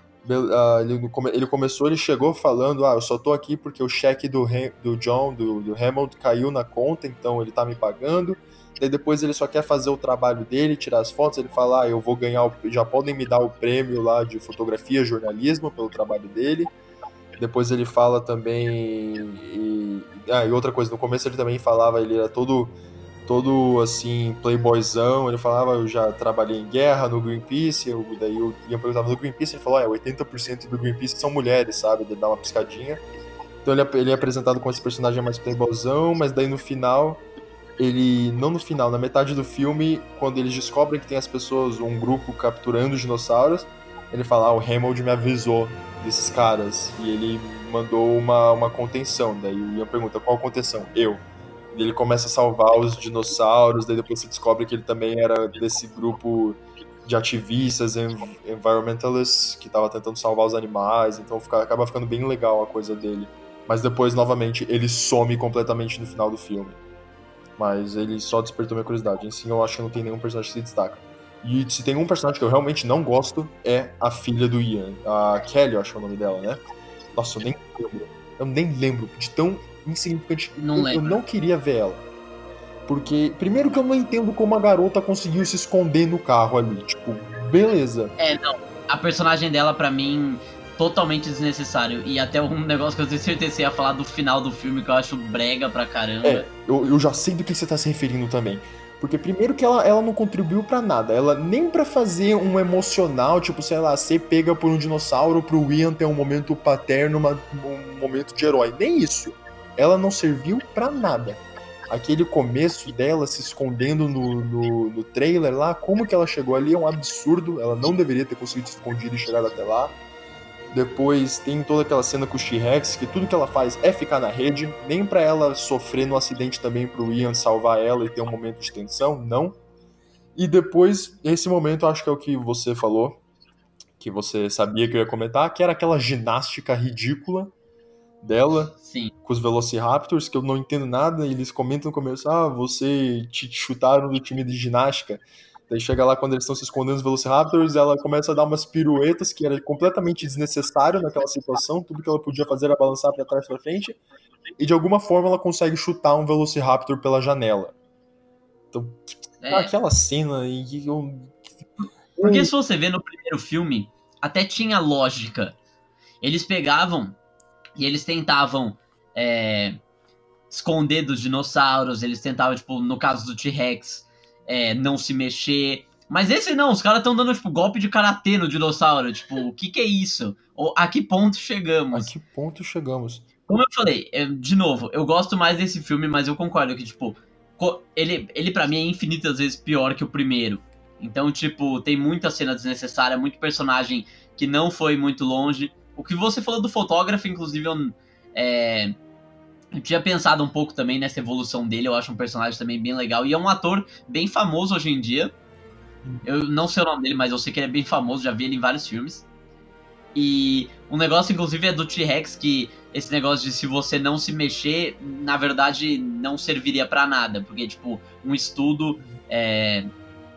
ele, ele, começou, ele chegou falando, ah, eu só tô aqui porque o cheque do, do John, do, do Hammond, caiu na conta, então ele tá me pagando. Daí depois ele só quer fazer o trabalho dele, tirar as fotos, ele fala, ah, eu vou ganhar, o, já podem me dar o prêmio lá de fotografia, jornalismo pelo trabalho dele. Depois ele fala também, e, ah, e outra coisa, no começo ele também falava, ele era todo todo assim, playboyzão, ele falava, eu já trabalhei em guerra no Greenpeace, eu, daí eu ia perguntar no Greenpeace, ele falou, é, 80% do Greenpeace são mulheres, sabe? Ele dá uma piscadinha. Então ele, ele é apresentado com esse personagem mais playboyzão, mas daí no final, ele, não no final, na metade do filme, quando eles descobrem que tem as pessoas, um grupo capturando os dinossauros, ele fala, ah, o Hammond me avisou desses caras, e ele mandou uma, uma contenção, daí o Ian pergunta, qual contenção? Eu ele começa a salvar os dinossauros, daí depois se descobre que ele também era desse grupo de ativistas, environmentalists, que estava tentando salvar os animais, então fica, acaba ficando bem legal a coisa dele. Mas depois, novamente, ele some completamente no final do filme. Mas ele só despertou minha curiosidade. Em si, eu acho que não tem nenhum personagem que se destaca. E se tem um personagem que eu realmente não gosto, é a filha do Ian. A Kelly, eu acho que é o nome dela, né? Nossa, eu nem lembro. Eu nem lembro de tão insignificante. Não eu, eu não queria ver ela. Porque, primeiro que eu não entendo como a garota conseguiu se esconder no carro ali. Tipo, beleza. É, não. A personagem dela, para mim, totalmente desnecessário. E até um negócio que eu tenho certeza que ia falar do final do filme, que eu acho brega pra caramba. É, eu, eu já sei do que você tá se referindo também. Porque primeiro que ela, ela não contribuiu para nada, ela nem para fazer um emocional, tipo, sei lá, ser pega por um dinossauro pro Ian ter um momento paterno, uma, um momento de herói, nem isso ela não serviu para nada. Aquele começo dela se escondendo no, no, no, trailer lá, como que ela chegou ali é um absurdo. Ela não deveria ter conseguido se escondido e chegar até lá. Depois tem toda aquela cena com o T-Rex, que tudo que ela faz é ficar na rede, nem para ela sofrer no acidente também pro Ian salvar ela e ter um momento de tensão, não. E depois, esse momento, acho que é o que você falou, que você sabia que eu ia comentar, que era aquela ginástica ridícula dela Sim. com os Velociraptors, que eu não entendo nada, e eles comentam no começo, ah, você te chutaram do time de ginástica. Daí chega lá quando eles estão se escondendo os Velociraptors, ela começa a dar umas piruetas que era completamente desnecessário naquela situação, tudo que ela podia fazer era balançar para trás para frente, e de alguma forma ela consegue chutar um Velociraptor pela janela. Então, é. aquela cena e eu... Porque se você vê no primeiro filme, até tinha lógica. Eles pegavam e eles tentavam é, esconder dos dinossauros, eles tentavam, tipo, no caso do T-Rex, é, não se mexer. Mas esse não, os caras estão dando, tipo, golpe de karatê no dinossauro. Tipo, o que que é isso? Ou, a que ponto chegamos? A que ponto chegamos? Como eu falei, eu, de novo, eu gosto mais desse filme, mas eu concordo que, tipo, ele, ele para mim é infinitas vezes pior que o primeiro. Então, tipo, tem muita cena desnecessária, muito personagem que não foi muito longe. O que você falou do fotógrafo, inclusive, eu, é, eu tinha pensado um pouco também nessa evolução dele. Eu acho um personagem também bem legal. E é um ator bem famoso hoje em dia. Eu não sei o nome dele, mas eu sei que ele é bem famoso, já vi ele em vários filmes. E um negócio, inclusive, é do T-Rex, que esse negócio de se você não se mexer, na verdade, não serviria para nada. Porque, tipo, um estudo é,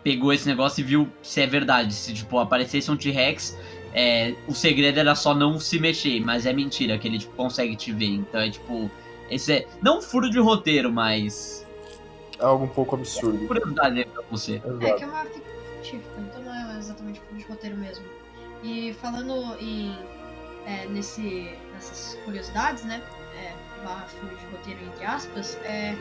pegou esse negócio e viu se é verdade. Se, tipo, aparecesse um T-Rex, é, o segredo era só não se mexer, mas é mentira que ele tipo, consegue te ver. Então é tipo. Esse é. Não um furo de roteiro, mas. É algo um pouco absurdo. É curiosidade aí pra você. Exato. É que é uma ficção científica, então não é exatamente furo de roteiro mesmo. E falando em. É, nesse, nessas curiosidades, né? É, barra furo de roteiro entre aspas, é,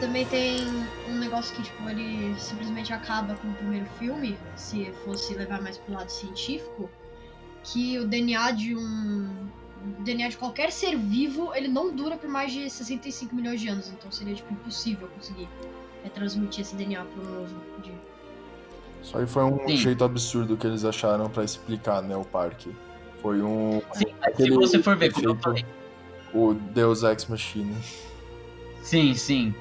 também tem um negócio que, tipo, ele simplesmente acaba com o primeiro filme, se fosse levar mais pro lado científico, que o DNA de um. O DNA de qualquer ser vivo, ele não dura por mais de 65 milhões de anos, então seria, tipo, impossível conseguir é, transmitir esse DNA pro novo. De... Isso aí foi um Sim. jeito absurdo que eles acharam para explicar, né, o parque. Foi um. Sim, se você for ver, como eu falei. O Deus Ex Machina. Sim, sim.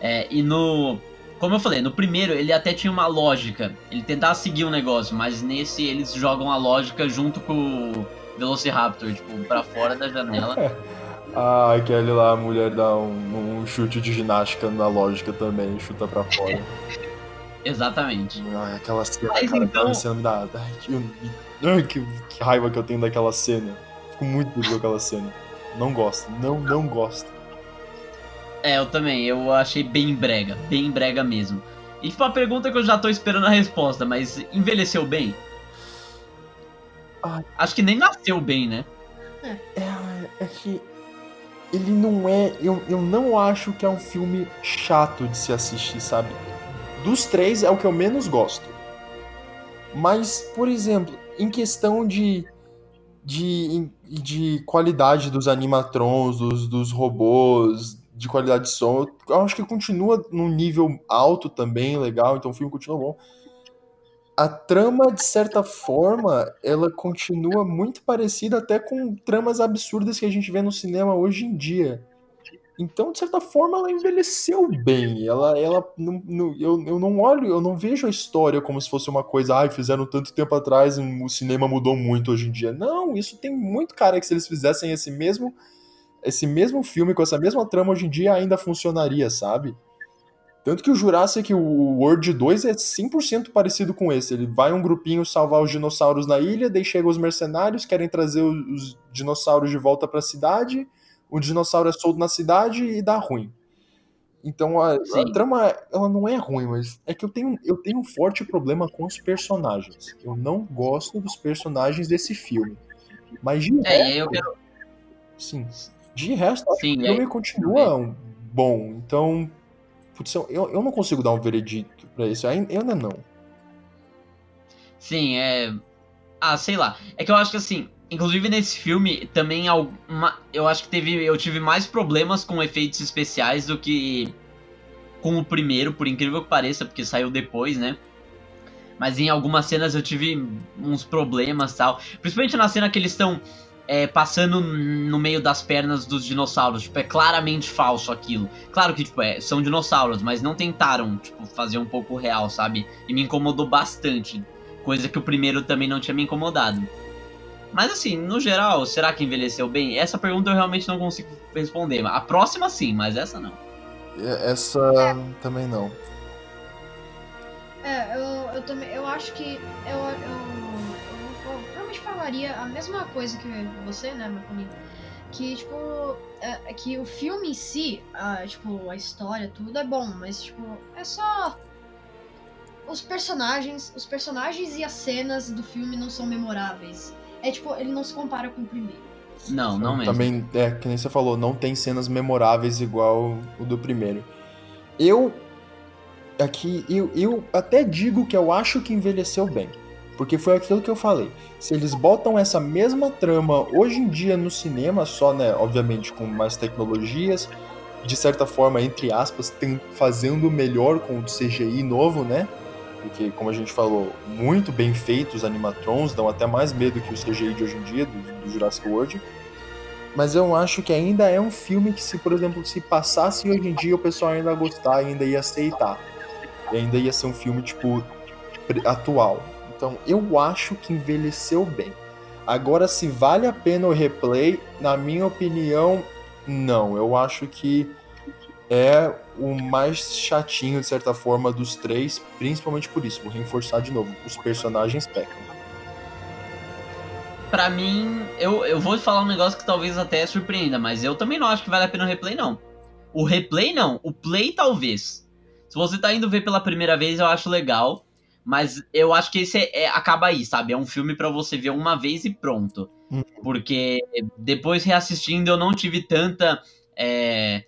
É, e no. Como eu falei, no primeiro ele até tinha uma lógica. Ele tentava seguir um negócio, mas nesse eles jogam a lógica junto com o Velociraptor, tipo, pra fora da janela. ah, aquele lá, a mulher dá um, um, chute de ginástica na lógica também, chuta pra fora. Exatamente. Ai, aquela cena, Mas cara, então- aquela cena dá. Ai, que, que, que raiva que eu tenho daquela cena. Fico muito puto com aquela cena. Não gosto, não, não gosto. É, eu também. Eu achei bem brega. Bem brega mesmo. E tipo, uma pergunta que eu já tô esperando a resposta, mas envelheceu bem? Acho que nem nasceu bem, né? É, é que ele não é. Eu, eu não acho que é um filme chato de se assistir, sabe? Dos três é o que eu menos gosto. Mas, por exemplo, em questão de. de, de qualidade dos animatrons, dos, dos robôs, de qualidade de som, eu acho que continua num nível alto também, legal, então o filme continua bom. A trama, de certa forma, ela continua muito parecida até com tramas absurdas que a gente vê no cinema hoje em dia. Então, de certa forma, ela envelheceu bem. Ela, ela não, não- eu, eu não olho, eu não vejo a história como se fosse uma coisa, ai, fizeram tanto tempo atrás, o cinema mudou muito hoje em dia. Não, isso tem muito cara que se eles fizessem esse mesmo esse mesmo filme com essa mesma trama hoje em dia ainda funcionaria, sabe? Tanto que o Jurassic World 2 é 100% parecido com esse. Ele vai um grupinho salvar os dinossauros na ilha, daí chegam os mercenários, querem trazer os os dinossauros de volta pra cidade, o dinossauro é solto na cidade e dá ruim. Então a, a trama, ela não é ruim, mas é que eu tenho, eu tenho um forte problema com os personagens. Eu não gosto dos personagens desse filme. Mas de É, resto, eu quero. sim. De resto, Sim, o filme continua um bom. Então, putz, eu, eu não consigo dar um veredito pra isso. Ainda não. Sim, é. Ah, sei lá. É que eu acho que assim, inclusive nesse filme também alguma... eu acho que teve eu tive mais problemas com efeitos especiais do que com o primeiro, por incrível que pareça, porque saiu depois, né? Mas em algumas cenas eu tive uns problemas tal. Principalmente na cena que eles estão é, passando no meio das pernas dos dinossauros. Tipo, é claramente falso aquilo. Claro que, tipo, é, são dinossauros, mas não tentaram, tipo, fazer um pouco real, sabe? E me incomodou bastante. Coisa que o primeiro também não tinha me incomodado. Mas assim, no geral, será que envelheceu bem? Essa pergunta eu realmente não consigo responder. A próxima sim, mas essa não. Essa também não. É, eu, eu também. Eu acho que. Eu, eu provavelmente falaria a mesma coisa que você, né, Marconi? Que, tipo. É, é que o filme em si, a, tipo, a história, tudo é bom, mas, tipo, é só. Os personagens. Os personagens e as cenas do filme não são memoráveis. É tipo, ele não se compara com o primeiro. Não, não mesmo. Também, é, que nem você falou, não tem cenas memoráveis igual o do primeiro. Eu. Aqui, eu, eu até digo que eu acho que envelheceu bem. Porque foi aquilo que eu falei. Se eles botam essa mesma trama hoje em dia no cinema, só, né, obviamente com mais tecnologias, de certa forma, entre aspas, tem, fazendo melhor com o CGI novo, né? Porque, como a gente falou, muito bem feitos os animatrons, dão até mais medo que o CGI de hoje em dia, do, do Jurassic World. Mas eu acho que ainda é um filme que, se, por exemplo, se passasse hoje em dia, o pessoal ainda ia gostar, ainda ia aceitar. E ainda ia ser um filme, tipo, atual. Então, eu acho que envelheceu bem. Agora, se vale a pena o replay, na minha opinião, não. Eu acho que é o mais chatinho, de certa forma, dos três, principalmente por isso. Vou reforçar de novo: os personagens pecam. Pra mim, eu, eu vou falar um negócio que talvez até surpreenda, mas eu também não acho que vale a pena o replay, não. O replay, não. O play, talvez. Se você tá indo ver pela primeira vez, eu acho legal. Mas eu acho que esse é, é- acaba aí, sabe? É um filme pra você ver uma vez e pronto. Uhum. Porque depois reassistindo eu não tive tanta. é,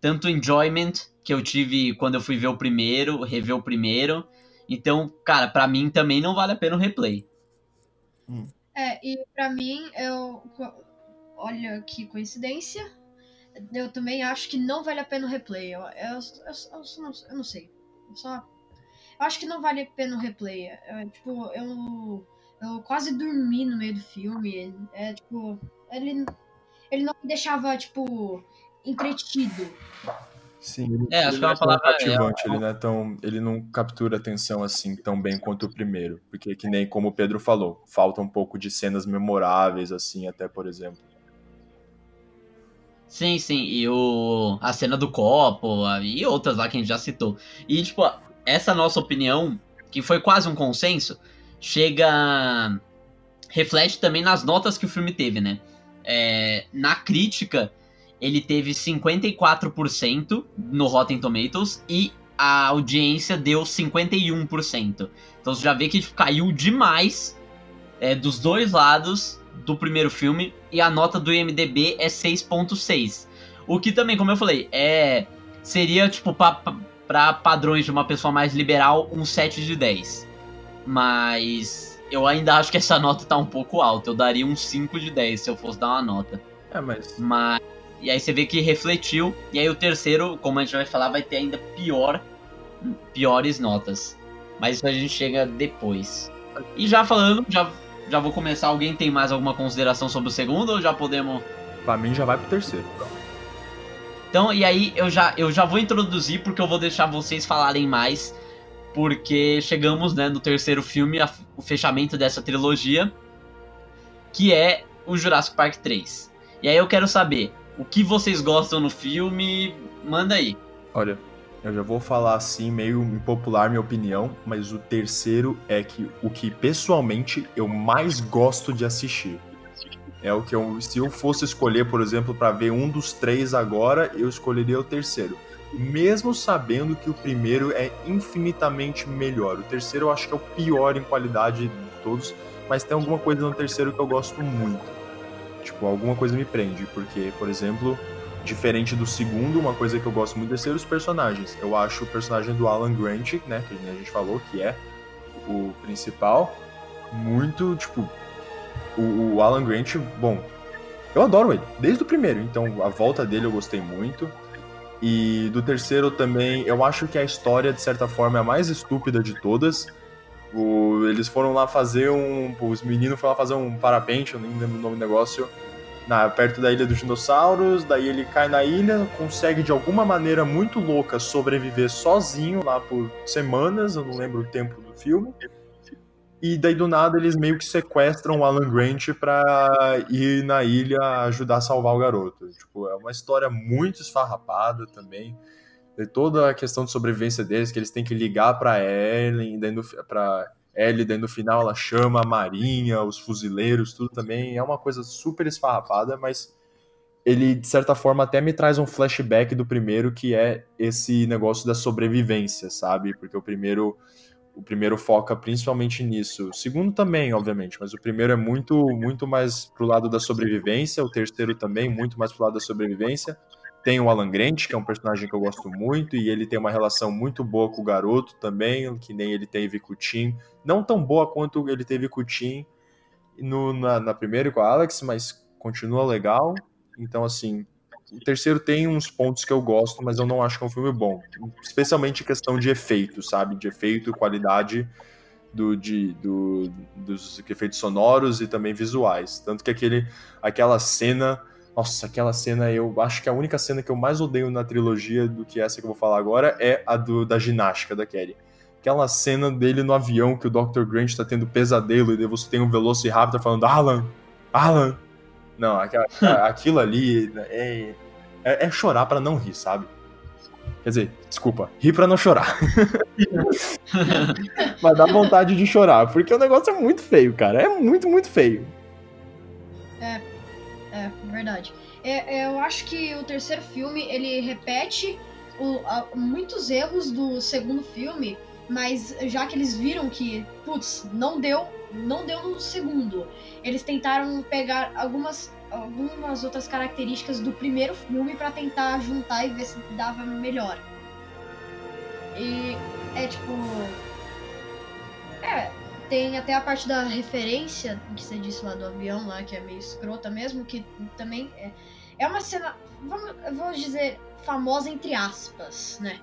tanto enjoyment que eu tive quando eu fui ver o primeiro, rever o primeiro. Então, cara, pra mim também não vale a pena o replay. É, e pra mim, eu. Olha que coincidência. Eu também acho que não vale a pena o replay. Eu, eu, eu, eu só não, eu não sei. Eu só. Eu acho que não vale a pena o replay. É, tipo, eu. Eu quase dormi no meio do filme. É tipo. Ele. Ele não me deixava, tipo. entretido. Sim, ele, É, acho ele que é uma não tão palavra- cativante, ele não é tão, ele não captura atenção assim tão bem quanto o primeiro, porque que nem como o Pedro falou, falta um pouco de cenas memoráveis assim, até por exemplo. Sim, sim, e o a cena do copo a- e outras lá que a gente já citou. E tipo, essa nossa opinião, que foi quase um consenso, chega. reflete também nas notas que o filme teve, né? É, na crítica, ele teve 54% no Rotten Tomatoes e a audiência deu 51%. Então você já vê que caiu demais é, dos dois lados do primeiro filme e a nota do IMDb é 6.6. O que também, como eu falei, é seria tipo para padrões de uma pessoa mais liberal um 7 de 10. Mas eu ainda acho que essa nota tá um pouco alta. Eu daria um 5 de 10 se eu fosse dar uma nota. É, mas Mas e aí você vê que refletiu e aí o terceiro, como a gente vai falar, vai ter ainda pior piores notas. Mas isso a gente chega depois. E já falando, já já vou começar. Alguém tem mais alguma consideração sobre o segundo ou já podemos pra mim já vai pro terceiro. Então, e aí eu já, eu já vou introduzir porque eu vou deixar vocês falarem mais. Porque chegamos né, no terceiro filme, a, o fechamento dessa trilogia, que é o Jurassic Park 3. E aí eu quero saber o que vocês gostam no filme. Manda aí. Olha, eu já vou falar assim, meio impopular minha opinião, mas o terceiro é que o que pessoalmente eu mais gosto de assistir. É o que eu, se eu fosse escolher, por exemplo, para ver um dos três agora, eu escolheria o terceiro. Mesmo sabendo que o primeiro é infinitamente melhor. O terceiro eu acho que é o pior em qualidade de todos, mas tem alguma coisa no terceiro que eu gosto muito. Tipo, alguma coisa me prende, porque, por exemplo, Diferente do segundo, uma coisa que eu gosto muito é ser os personagens. Eu acho o personagem do Alan Grant, né, que a gente falou que é o principal, muito, tipo, o, o Alan Grant, bom, eu adoro ele, desde o primeiro, então a volta dele eu gostei muito. E do terceiro também, eu acho que a história, de certa forma, é a mais estúpida de todas. O, eles foram lá fazer um. Os meninos foram lá fazer um parapente, eu nem lembro o nome do negócio na, perto da ilha dos dinossauros, daí ele cai na ilha, consegue de alguma maneira muito louca sobreviver sozinho lá por semanas, eu não lembro o tempo do filme. E daí do nada eles meio que sequestram o Alan Grant pra ir na ilha ajudar a salvar o garoto. Tipo, é uma história muito esfarrapada também. De toda a questão de sobrevivência deles, que eles têm que ligar pra Ellen, dentro, pra Ellie, daí no final ela chama a marinha, os fuzileiros, tudo também. É uma coisa super esfarrapada, mas ele, de certa forma, até me traz um flashback do primeiro, que é esse negócio da sobrevivência, sabe? Porque o primeiro o primeiro foca principalmente nisso. O segundo também, obviamente, mas o primeiro é muito muito mais pro lado da sobrevivência, o terceiro também muito mais pro lado da sobrevivência. Tem o Alan Grant, que é um personagem que eu gosto muito, e ele tem uma relação muito boa com o garoto também, que nem ele teve com o Tim. Não tão boa quanto ele teve com o Tim no, na, na primeira com a Alex, mas continua legal. Então, assim, o terceiro tem uns pontos que eu gosto, mas eu não acho que é um filme bom. Especialmente em questão de efeito, sabe? De efeito qualidade do, de, do, dos efeitos sonoros e também visuais. Tanto que aquele, aquela cena nossa, aquela cena, eu acho que a única cena que eu mais odeio na trilogia do que essa que eu vou falar agora é a do, da ginástica da Kelly. Aquela cena dele no avião que o Dr. Grant tá tendo pesadelo e daí você tem um Velociraptor falando Alan, Alan. Não, aquilo ali é, é, é chorar para não rir, sabe? Quer dizer, desculpa, rir pra não chorar. Mas dá vontade de chorar, porque o negócio é muito feio, cara. É muito, muito feio. É, é, verdade. É, é, eu acho que o terceiro filme, ele repete o, a, muitos erros do segundo filme, mas já que eles viram que, putz, não deu, não deu no segundo, eles tentaram pegar algumas, algumas outras características do primeiro filme para tentar juntar e ver se dava melhor. E é tipo. É, tem até a parte da referência que você disse lá do avião lá, que é meio escrota mesmo, que também é, é uma cena, vamos, vou dizer, famosa entre aspas, né?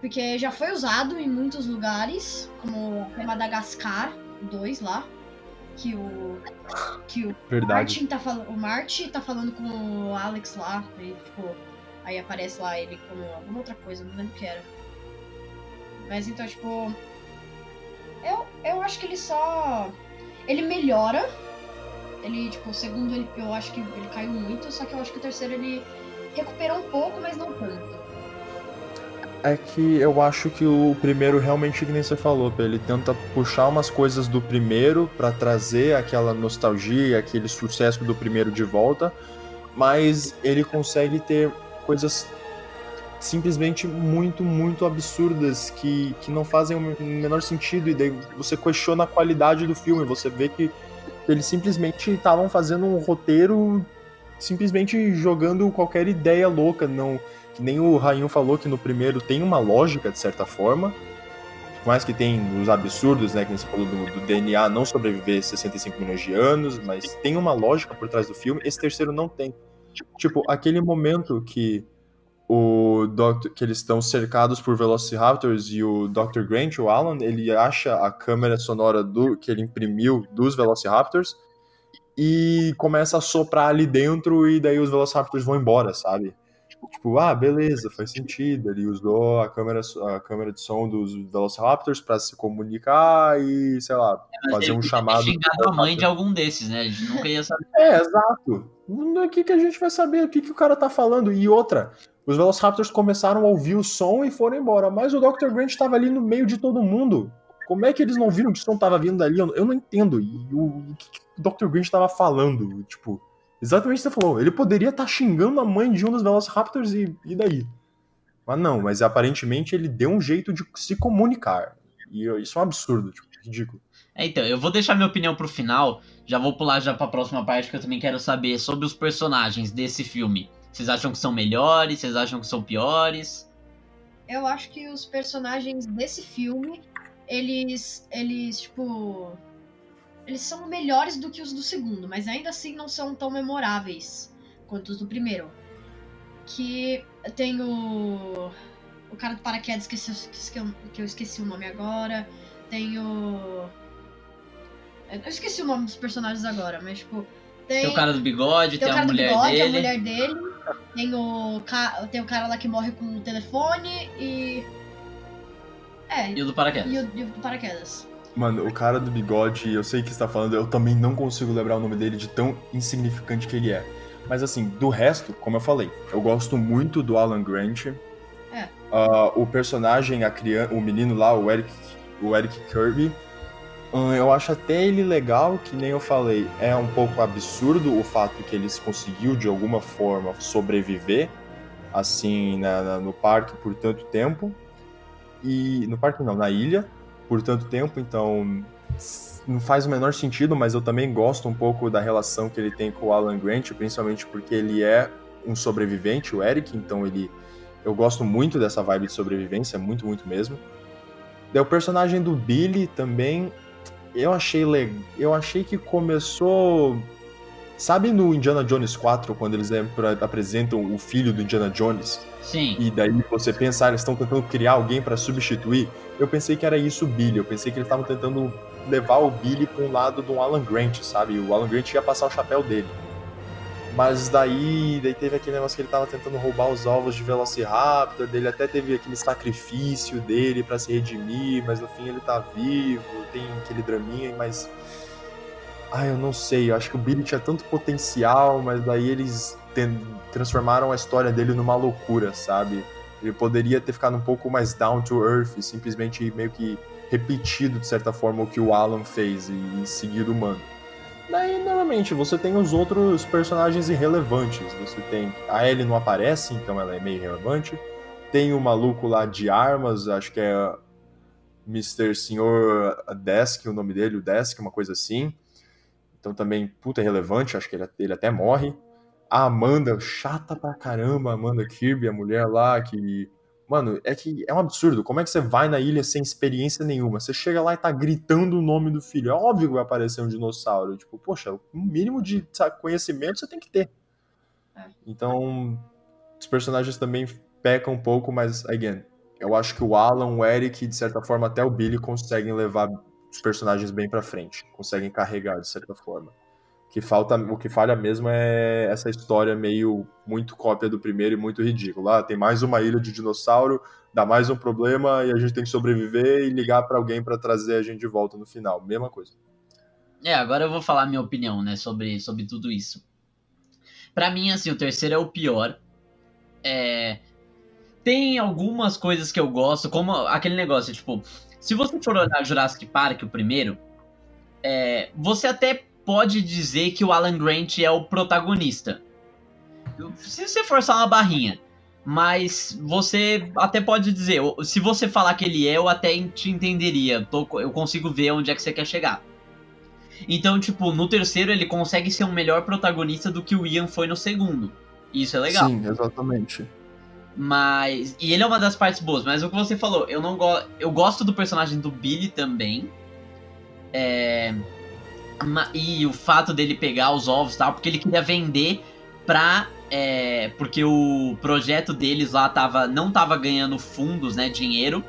Porque já foi usado em muitos lugares, como Madagascar 2 lá, que o que o Verdade. Martin tá falando, o Martin tá falando com o Alex lá, aí tipo, aí aparece lá ele com alguma outra coisa, não lembro o que era. Mas então, tipo, eu, eu acho que ele só. Ele melhora. Ele, tipo, o segundo ele, eu acho que ele caiu muito, só que eu acho que o terceiro ele recuperou um pouco, mas não tanto. É que eu acho que o primeiro realmente, que nem você falou, ele tenta puxar umas coisas do primeiro para trazer aquela nostalgia, aquele sucesso do primeiro de volta, mas ele consegue ter coisas simplesmente muito, muito absurdas que, que não fazem o menor sentido e daí você questiona a qualidade do filme, você vê que eles simplesmente estavam fazendo um roteiro simplesmente jogando qualquer ideia louca, não nem o Rainho falou que no primeiro tem uma lógica de certa forma, por mais que tem os absurdos, né, que você falou do, do, DNA não sobreviver 65 milhões de anos, mas tem uma lógica por trás do filme. Esse terceiro não tem. Tipo, aquele momento que o Doctor, que eles estão cercados por Velociraptors e o Dr. Grant, o Alan, ele acha a câmera sonora do que ele imprimiu dos Velociraptors e começa a soprar ali dentro e daí os Velociraptors vão embora, sabe? Tipo, ah, beleza, faz sentido. Ele usou a câmera, a câmera de som dos Velociraptors para se comunicar e, sei lá, é, fazer um chamado. Xingado a mãe de algum desses, né? A gente nunca ia saber. É, exato. O que, que a gente vai saber? O que, que o cara tá falando? E outra, os Velociraptors começaram a ouvir o som e foram embora. Mas o Dr. Grant estava ali no meio de todo mundo. Como é que eles não viram que o som tava vindo dali? Eu não entendo. E o, o que, que o Dr. Grant tava falando? Tipo, Exatamente o que você falou. Ele poderia estar tá xingando a mãe de um dos Velociraptors e, e daí? Mas não, mas aparentemente ele deu um jeito de se comunicar. E isso é um absurdo, tipo, ridículo. É, então, eu vou deixar minha opinião pro final. Já vou pular já pra próxima parte que eu também quero saber sobre os personagens desse filme. Vocês acham que são melhores? Vocês acham que são piores? Eu acho que os personagens desse filme, eles. Eles, tipo eles são melhores do que os do segundo, mas ainda assim não são tão memoráveis quanto os do primeiro. Que tem o. O cara do paraquedas que, eu, que eu esqueci o nome agora. Tem o. Eu esqueci o nome dos personagens agora, mas tipo. Tem, tem o cara do bigode, tem, tem a mulher bigode, dele. a mulher dele. Tem o, tem o cara lá que morre com o telefone e. É. E o do paraquedas. E o, e o do paraquedas. Mano, o cara do bigode, eu sei que você tá falando, eu também não consigo lembrar o nome dele de tão insignificante que ele é. Mas assim, do resto, como eu falei, eu gosto muito do Alan Grant. É. Uh, o personagem, a criança, o menino lá, o Eric, o Eric Kirby, uh, eu acho até ele legal, que nem eu falei, é um pouco absurdo o fato que eles conseguiu de alguma forma sobreviver assim na, na, no parque por tanto tempo. E no parque não, na ilha por tanto tempo, então não faz o menor sentido, mas eu também gosto um pouco da relação que ele tem com o Alan Grant, principalmente porque ele é um sobrevivente, o Eric, então ele eu gosto muito dessa vibe de sobrevivência, muito, muito mesmo. Daí o personagem do Billy também eu achei legal, eu achei que começou Sabe no Indiana Jones 4, quando eles apresentam o filho do Indiana Jones? Sim. E daí você pensa, ah, eles estão tentando criar alguém para substituir. Eu pensei que era isso o Billy. Eu pensei que eles estavam tentando levar o Billy para um lado do Alan Grant, sabe? O Alan Grant ia passar o chapéu dele. Mas daí, daí teve aquele negócio que ele tava tentando roubar os ovos de Velociraptor, dele até teve aquele sacrifício dele para se redimir, mas no fim ele tá vivo, tem aquele draminha, mas ah, eu não sei. Eu acho que o Billy tinha tanto potencial, mas daí eles transformaram a história dele numa loucura, sabe? Ele poderia ter ficado um pouco mais down to earth, simplesmente meio que repetido de certa forma o que o Alan fez e, seguido o mano. Daí, novamente, você tem os outros personagens irrelevantes. Você tem. A Ellie não aparece, então ela é meio irrelevante. Tem o maluco lá de armas, acho que é Mr. Senhor Desk, o nome dele, o Desk, uma coisa assim. Então também, puta, é relevante, acho que ele, ele até morre. A Amanda, chata pra caramba, a Amanda Kirby, a mulher lá que. Mano, é que é um absurdo. Como é que você vai na ilha sem experiência nenhuma? Você chega lá e tá gritando o nome do filho. É óbvio que vai aparecer um dinossauro. Tipo, poxa, o mínimo de conhecimento você tem que ter. É. Então, os personagens também pecam um pouco, mas, again, eu acho que o Alan, o Eric, de certa forma, até o Billy conseguem levar os personagens bem para frente, conseguem carregar de certa forma. O que falta, o que falha mesmo é essa história meio muito cópia do primeiro e muito ridícula. Ah, tem mais uma ilha de dinossauro, dá mais um problema e a gente tem que sobreviver e ligar para alguém para trazer a gente de volta no final. Mesma coisa. É, agora eu vou falar minha opinião, né, sobre, sobre tudo isso. Para mim, assim, o terceiro é o pior. É, tem algumas coisas que eu gosto, como aquele negócio, tipo, se você for olhar Jurassic Park, o primeiro, é, você até pode dizer que o Alan Grant é o protagonista. Se você forçar uma barrinha. Mas você até pode dizer, se você falar que ele é, eu até te entenderia. Eu consigo ver onde é que você quer chegar. Então, tipo, no terceiro ele consegue ser um melhor protagonista do que o Ian foi no segundo. Isso é legal. Sim, exatamente. Mas. E ele é uma das partes boas, mas o que você falou, eu não gosto. Eu gosto do personagem do Billy também. É. E o fato dele pegar os ovos e tal, porque ele queria vender pra. É, porque o projeto deles lá tava, não tava ganhando fundos, né? Dinheiro.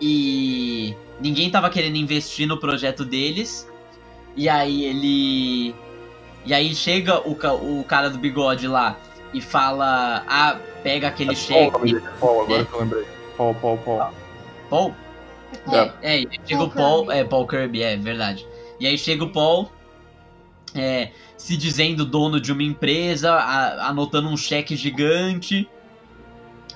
E ninguém tava querendo investir no projeto deles. E aí ele. E aí chega o, o cara do bigode lá e fala. Ah, pega aquele é cheque. Paul, agora é. que eu lembrei. Paul, Paul, Paul. Paul? É, é chega Paul o Paul. Kirby. É, Paul Kirby, é verdade. E aí chega o Paul. É, se dizendo dono de uma empresa, a, anotando um cheque gigante.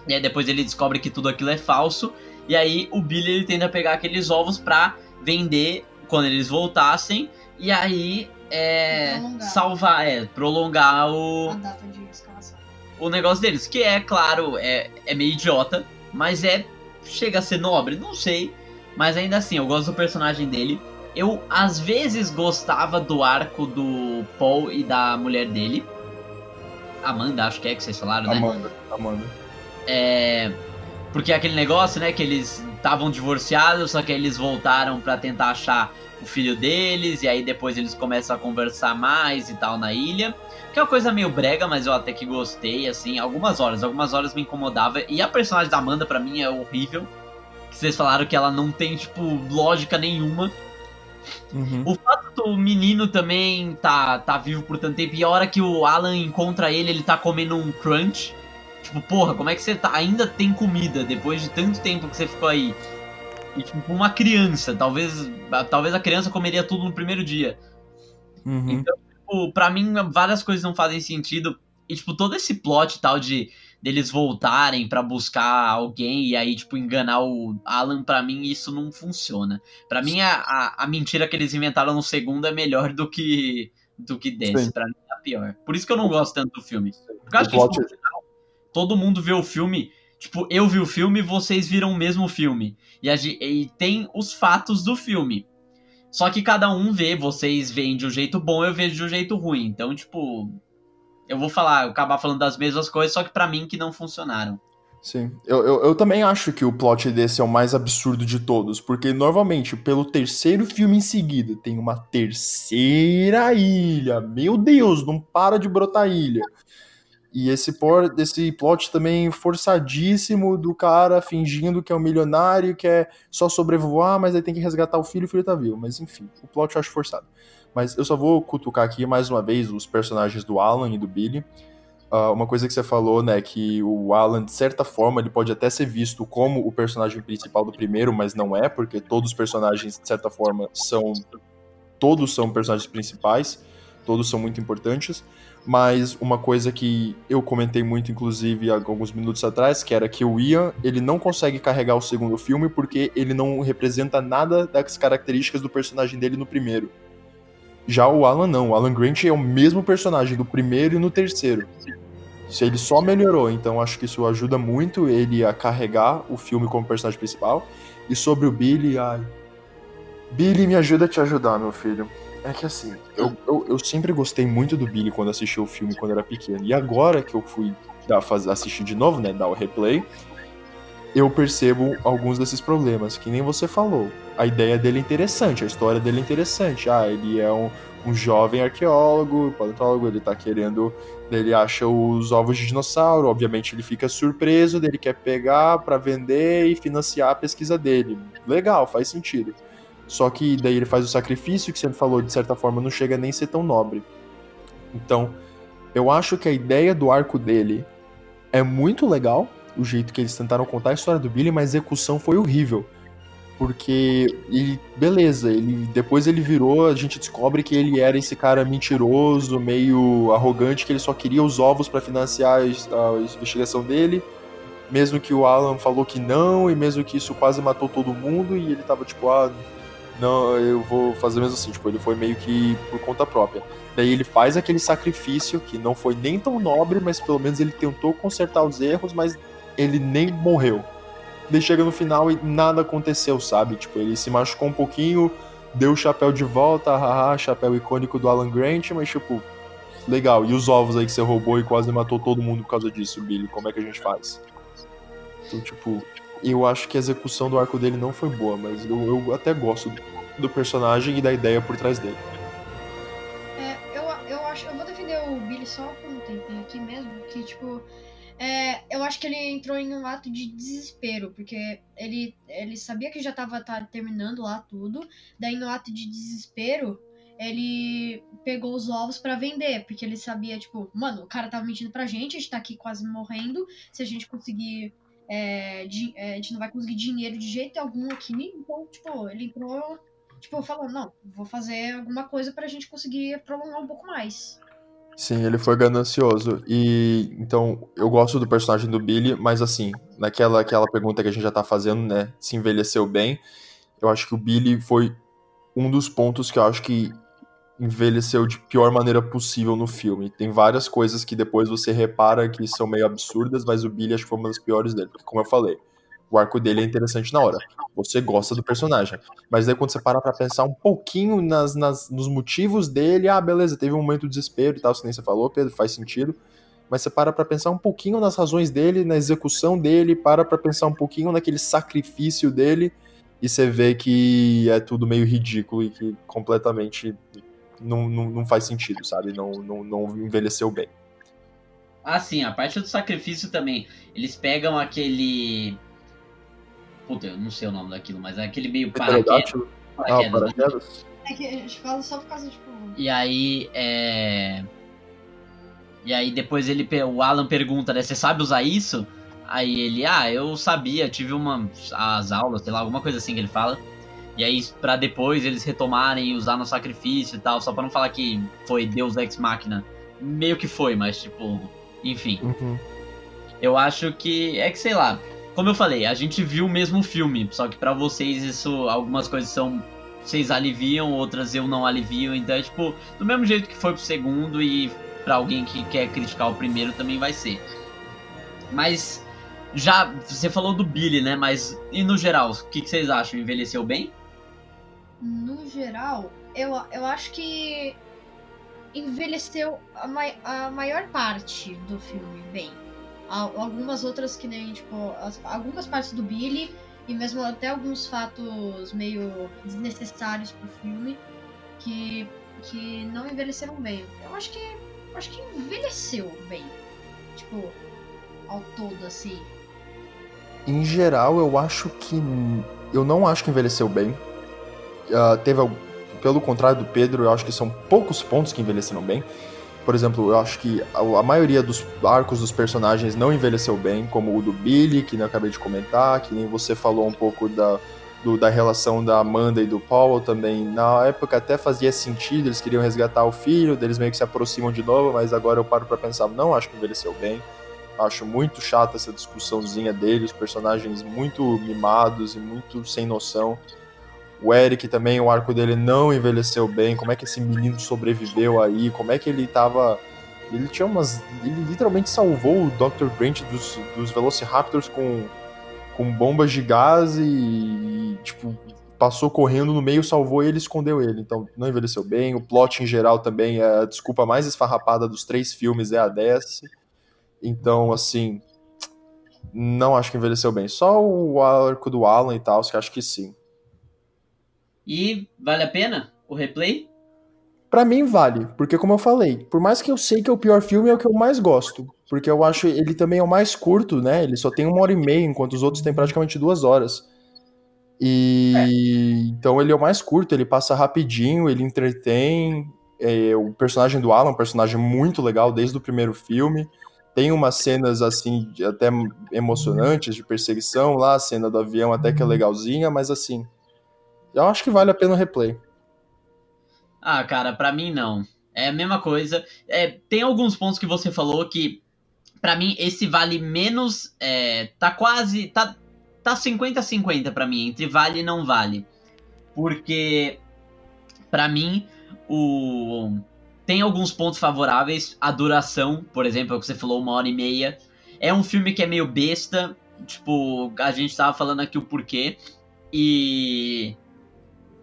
E aí depois ele descobre que tudo aquilo é falso. E aí o Billy ele tenta pegar aqueles ovos pra vender quando eles voltassem. E aí é prolongar. salvar, é, prolongar o. A data de. O negócio deles, que é, claro, é, é meio idiota, mas é. Chega a ser nobre, não sei. Mas ainda assim, eu gosto do personagem dele. Eu, às vezes, gostava do arco do Paul e da mulher dele. Amanda, acho que é que vocês falaram, né? Amanda, Amanda. É. Porque é aquele negócio, né, que eles estavam divorciados, só que eles voltaram para tentar achar o filho deles, e aí depois eles começam a conversar mais e tal na ilha. Que é uma coisa meio brega, mas eu até que gostei, assim, algumas horas. Algumas horas me incomodava. E a personagem da Amanda, para mim, é horrível. Que vocês falaram que ela não tem, tipo, lógica nenhuma. Uhum. O fato do menino também tá, tá vivo por tanto tempo, e a hora que o Alan encontra ele, ele tá comendo um crunch. Tipo, porra, como é que você tá, ainda tem comida depois de tanto tempo que você ficou aí? E, tipo, uma criança, talvez, talvez a criança comeria tudo no primeiro dia. Uhum. Então, tipo, pra mim, várias coisas não fazem sentido. E, tipo, todo esse plot e tal de deles voltarem para buscar alguém e aí, tipo, enganar o Alan, para mim isso não funciona. para mim, a, a, a, mentira que eles inventaram no segundo é melhor do que do que desse. para mim é pior. Por isso que eu não gosto tanto do filme. Porque eu acho que, tipo, todo mundo vê o filme Tipo, eu vi o filme, vocês viram o mesmo filme. E, a, e tem os fatos do filme. Só que cada um vê, vocês veem de um jeito bom, eu vejo de um jeito ruim. Então, tipo, eu vou falar, eu acabar falando das mesmas coisas, só que para mim que não funcionaram. Sim, eu, eu, eu, também acho que o plot desse é o mais absurdo de todos, porque normalmente, pelo terceiro filme em seguida, tem uma terceira ilha. Meu Deus, não para de brotar ilha. E esse, por, esse plot também forçadíssimo do cara fingindo que é um milionário, que é só sobrevoar, mas aí tem que resgatar o filho e o filho tá vivo. Mas enfim, o plot eu acho forçado. Mas eu só vou cutucar aqui mais uma vez os personagens do Alan e do Billy. Uh, uma coisa que você falou, né, que o Alan, de certa forma, ele pode até ser visto como o personagem principal do primeiro, mas não é, porque todos os personagens, de certa forma, são. Todos são personagens principais, todos são muito importantes. Mas uma coisa que eu comentei muito, inclusive, há alguns minutos atrás, que era que o Ian, ele não consegue carregar o segundo filme porque ele não representa nada das características do personagem dele no primeiro. Já o Alan não, o Alan Grant é o mesmo personagem do primeiro e no terceiro. Ele só melhorou, então acho que isso ajuda muito ele a carregar o filme como personagem principal. E sobre o Billy, ai. Billy, me ajuda a te ajudar, meu filho. É que assim, eu, eu, eu, sempre gostei muito do Billy quando assisti o filme quando era pequeno. E agora que eu fui dar, fazer, assistir de novo, né, dar o replay, eu percebo alguns desses problemas, que nem você falou. A ideia dele é interessante, a história dele é interessante. Ah, ele é um, um jovem arqueólogo, paleontólogo, ele tá querendo. Ele acha os ovos de dinossauro, obviamente ele fica surpreso, ele quer pegar para vender e financiar a pesquisa dele. Legal, faz sentido. Só que daí ele faz o sacrifício que você falou, de certa forma, não chega nem a ser tão nobre. Então, eu acho que a ideia do arco dele é muito legal, o jeito que eles tentaram contar a história do Billy, mas a execução foi horrível. Porque ele, beleza, ele depois ele virou, a gente descobre que ele era esse cara mentiroso, meio arrogante, que ele só queria os ovos para financiar a, investigação dele. mesmo que o Alan falou que não, e mesmo que isso quase matou todo mundo, e ele tava tipo, ah, não, eu vou fazer mesmo assim, tipo, ele foi meio que por conta própria. Daí ele faz aquele sacrifício que não foi nem tão nobre, mas pelo menos ele tentou consertar os erros, mas ele nem morreu. Daí chega no final e nada aconteceu, sabe? Tipo, ele se machucou um pouquinho, deu o chapéu de volta, haha, chapéu icônico do Alan Grant, mas tipo, legal. E os ovos aí que você roubou e quase matou todo mundo por causa disso, Billy? Como é que a gente faz? Então, tipo, eu acho que a execução do arco dele não foi boa, mas eu, eu até gosto do, do, personagem e da ideia por trás dele. É, eu, eu acho. Eu vou defender o Billy só por um tempinho aqui mesmo, que, tipo. É, eu acho que ele entrou em um ato de desespero, porque ele, ele sabia que já tava tá, terminando lá tudo, daí no ato de desespero, ele pegou os ovos para vender, porque ele sabia, tipo, mano, o cara tava mentindo pra gente, a gente tá aqui quase morrendo, se a gente conseguir é, de, é, a gente não vai conseguir dinheiro de jeito algum aqui. Então, tipo, ele entrou, tipo, falando, não, vou fazer alguma coisa pra gente conseguir prolongar um pouco mais. Sim, ele foi ganancioso. E então, eu gosto do personagem do Billy, mas assim, naquela aquela pergunta que a gente já tá fazendo, né? Se envelheceu bem, eu acho que o Billy foi um dos pontos que eu acho que envelheceu de pior maneira possível no filme. Tem várias coisas que depois você repara que são meio absurdas, mas o Billy acho que foi uma das piores dele. Porque, como eu falei, o arco dele é interessante na hora. Você gosta do personagem. Mas daí quando você para pra pensar um pouquinho nas, nas, nos motivos dele, ah, beleza, teve um momento de desespero e tal, se nem você falou, Pedro, faz sentido. Mas você para pra pensar um pouquinho nas razões dele, na execução dele, para pra pensar um pouquinho naquele sacrifício dele, e você vê que é tudo meio ridículo e que completamente não, não, não faz sentido, sabe? Não, não, não envelheceu bem. Ah, sim, a parte do sacrifício também. Eles pegam aquele. Puta, eu não sei o nome daquilo, mas é aquele meio paraquedas. Paraquedas. Ah, paraquedas. É que a gente fala só por causa, tipo. E aí, é. E aí depois ele, o Alan pergunta, né? Você sabe usar isso? Aí ele, ah, eu sabia, tive uma. as aulas, sei lá, alguma coisa assim que ele fala. E aí, para depois eles retomarem e usar no sacrifício e tal, só pra não falar que foi Deus Ex Machina. Meio que foi, mas tipo, enfim. Uhum. Eu acho que. É que sei lá. Como eu falei, a gente viu o mesmo filme, só que para vocês isso. Algumas coisas são. Vocês aliviam, outras eu não alivio. Então é tipo, do mesmo jeito que foi pro segundo e para alguém que quer criticar o primeiro também vai ser. Mas já você falou do Billy, né? Mas e no geral, o que, que vocês acham? Envelheceu bem? no geral, eu, eu acho que envelheceu a, mai, a maior parte do filme bem. Algumas outras que nem, tipo, as, algumas partes do Billy e mesmo até alguns fatos meio desnecessários pro filme que, que não envelheceram bem. Eu acho que eu acho que envelheceu bem. Tipo, ao todo assim. Em geral, eu acho que eu não acho que envelheceu bem uh, teve, pelo contrário do Pedro, eu acho que são poucos pontos que envelheceram bem. Por exemplo, eu acho que a, maioria dos arcos dos personagens não envelheceu bem, como o do Billy, que eu acabei de comentar, que nem você falou um pouco da, do, da relação da Amanda e do Paul também. Na época até fazia sentido, eles queriam resgatar o filho, deles meio que se aproximam de novo, mas agora eu paro para pensar, não acho que envelheceu bem. Acho muito chata essa discussãozinha deles, personagens muito mimados e muito sem noção. O Eric também, o arco dele não envelheceu bem. Como é que esse menino sobreviveu aí? Como é que ele tava. Ele tinha umas. Ele literalmente salvou o Dr. Grant dos, dos Velociraptors com, com bombas de gás e, e, tipo, passou correndo no meio, salvou ele escondeu ele. Então, não envelheceu bem. O plot em geral também é a desculpa mais esfarrapada dos três filmes é a dessa. Então, assim. Não acho que envelheceu bem. Só o arco do Alan e tal, que acho que sim. E vale a pena o replay? Para mim vale, porque como eu falei, por mais que eu sei que é o pior filme, é o que eu mais gosto. Porque eu acho ele também é o mais curto, né? Ele só tem uma hora e meia, enquanto os outros têm praticamente duas horas. E é. então ele é o mais curto, ele passa rapidinho, ele entretém. É, o personagem do Alan é um personagem muito legal desde o primeiro filme. Tem umas cenas assim, até emocionantes de perseguição lá, a cena do avião até que é legalzinha, mas assim, eu acho que vale a pena o replay. Ah, cara, para mim não. É a mesma coisa. É, tem alguns pontos que você falou que Pra mim, esse vale menos. É, tá quase. Tá, tá 50-50 pra mim, entre vale e não vale. Porque. Pra mim, o. Tem alguns pontos favoráveis. A duração, por exemplo, é o que você falou, uma hora e meia. É um filme que é meio besta. Tipo, a gente tava falando aqui o porquê. E.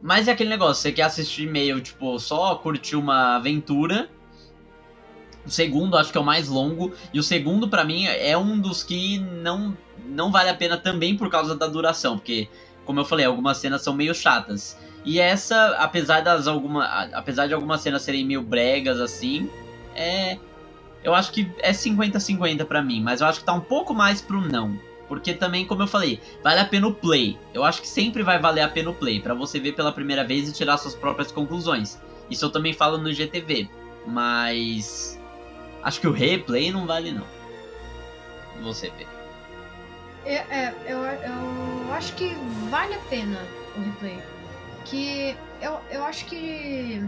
Mas é aquele negócio, você quer assistir meio, tipo, só curtir uma aventura. O segundo acho que é o mais longo. E o segundo, para mim, é um dos que não, não vale a pena também por causa da duração. Porque, como eu falei, algumas cenas são meio chatas. E essa, apesar das alguma, apesar de algumas cenas serem meio bregas assim, é eu acho que é 50-50 para mim, mas eu acho que tá um pouco mais pro não. Porque também, como eu falei, vale a pena o play. Eu acho que sempre vai valer a pena o play, para você ver pela primeira vez e tirar suas próprias conclusões. Isso eu também falo no GTV. Mas. Acho que o replay não vale, não. Você vê. É, é, eu, eu acho que vale a pena o replay. Que eu, eu acho que.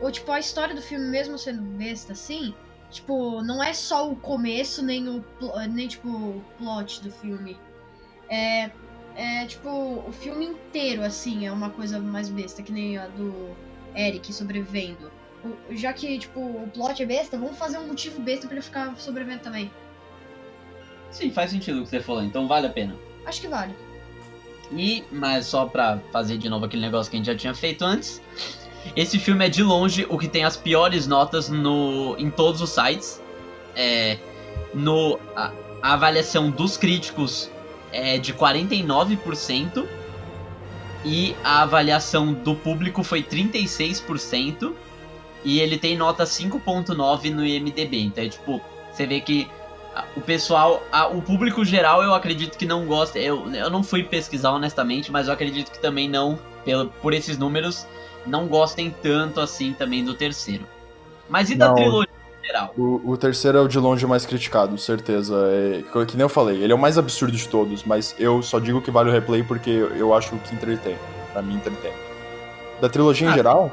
Ou, tipo, a história do filme, mesmo sendo besta assim, Tipo, não é só o começo, nem o nem tipo o plot do filme. É, é tipo o filme inteiro assim, é uma coisa mais besta, que nem a do Eric sobrevivendo. O, já que tipo o plot é besta, vamos fazer um motivo besta para ele ficar sobrevivendo também. Sim, faz sentido o que você falou, então vale a pena. Acho que vale. E, mas só pra fazer de novo aquele negócio que a gente já tinha feito antes, esse filme é de longe o que tem as piores notas no, em todos os sites. É, no, a, a avaliação dos críticos é de 49% e a avaliação do público foi 36% e ele tem nota 5.9 no IMDb. Então é tipo, você vê que o pessoal, a, o público geral eu acredito que não gosta. Eu, eu não fui pesquisar honestamente, mas eu acredito que também não, pelo, por esses números, não gostem tanto assim também do terceiro. Mas e da não, trilogia em geral? O, o, terceiro é o de longe mais criticado, certeza. É, que nem eu falei, ele é o mais absurdo de todos, mas eu só digo que vale o replay porque eu acho que entretém. Pra mim, entretém. Da trilogia ah, em geral?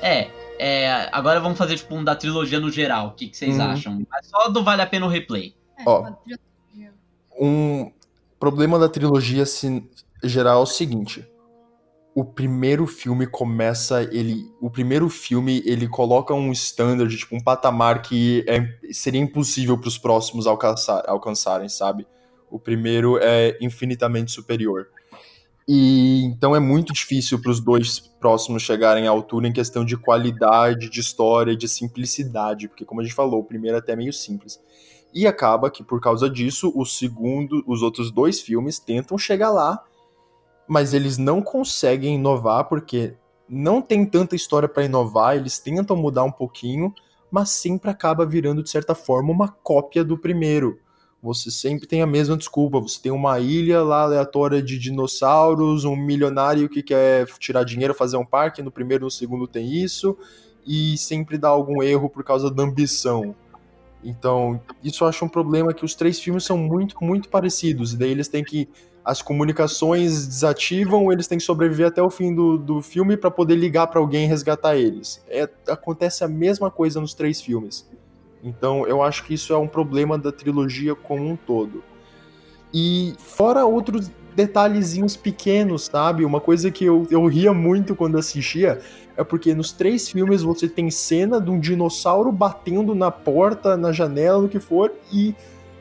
É, é, agora vamos fazer tipo um da trilogia no geral. O que, que vocês uhum. acham? Mas só do vale a pena o replay. É, Ó, um problema da trilogia geral é o seguinte o primeiro filme começa ele o primeiro filme ele coloca um standard tipo um patamar que é, seria impossível para os próximos alcançar, alcançarem sabe? O primeiro é infinitamente superior. E então é muito difícil para os dois próximos chegarem à altura em questão de qualidade de história de simplicidade porque como a gente falou o primeiro até é meio simples. E acaba que por causa disso o segundo os outros dois filmes tentam chegar lá mas eles não conseguem inovar porque não tem tanta história para inovar, eles tentam mudar um pouquinho, mas sempre acaba virando de certa forma uma cópia do primeiro. Você sempre tem a mesma desculpa, você tem uma ilha lá aleatória de dinossauros, um milionário que quer tirar dinheiro, fazer um parque, no primeiro e no segundo tem isso, e sempre dá algum erro por causa da ambição. Então, isso eu acho um problema que os três filmes são muito, muito parecidos, e daí eles têm que as comunicações desativam, eles têm que sobreviver até o fim do, do filme para poder ligar para alguém e resgatar eles. É, acontece a mesma coisa nos três filmes. Então eu acho que isso é um problema da trilogia como um todo. E fora outros detalhezinhos pequenos, sabe? Uma coisa que eu, eu ria muito quando assistia é porque nos três filmes você tem cena de um dinossauro batendo na porta, na janela, no que for, e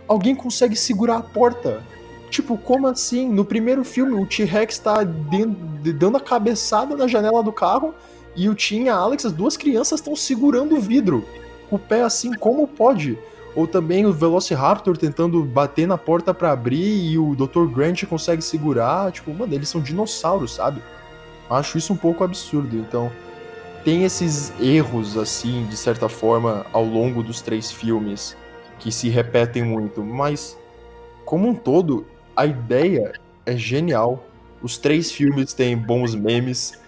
alguém consegue segurar a porta. Tipo, como assim? No primeiro filme, o T-Rex tá dando a cabeçada na janela do carro e o Tim e a Alex, as duas crianças, estão segurando o vidro. O pé assim, como pode? Ou também o Velociraptor tentando bater na porta para abrir e o Dr. Grant consegue segurar. Tipo, mano, eles são dinossauros, sabe? Acho isso um pouco absurdo. Então, tem esses erros, assim, de certa forma, ao longo dos três filmes, que se repetem muito. Mas, como um todo, a ideia é genial. Os três filmes têm bons memes.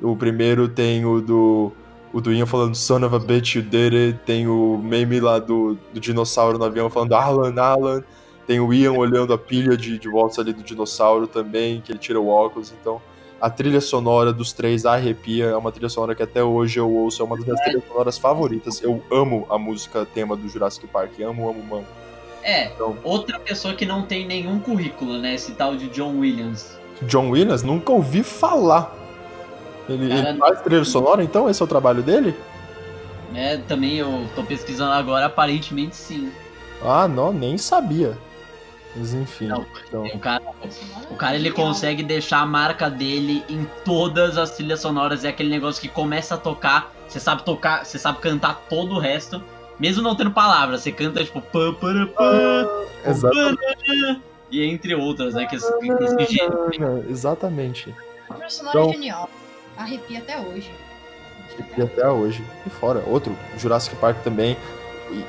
O primeiro tem o do. O do Ian falando Son of a bitch, you did it. Tem o meme lá do, do dinossauro no avião falando Alan, Alan. Tem o Ian olhando a pilha de, de volta ali do dinossauro também, que ele tira o óculos. Então, a trilha sonora dos três arrepia. É uma trilha sonora que até hoje eu ouço. É uma das minhas trilhas sonoras favoritas. Eu amo a música tema do Jurassic Park. Amo, amo, amo. É, então, outra pessoa que não tem nenhum currículo, né? Esse tal de John Williams. John Williams? Nunca ouvi falar. Ele, Cara, ele faz trilha sonora, então? Esse é o trabalho dele? É, também eu tô pesquisando agora, aparentemente sim. Ah, não, nem sabia. Mas enfim. Não, então... o, cara, o cara ele consegue deixar a marca dele em todas as trilhas sonoras. É aquele negócio que começa a tocar, você sabe tocar, você sabe cantar todo o resto, mesmo não tendo palavras. Você canta tipo pã, pã, pã, exatamente. e entre outras, né? Que esse, esse gênero. Exatamente. O personagem então... é genial. Arrepia até hoje. Arrepia até hoje. E fora, outro, Jurassic Park também. E,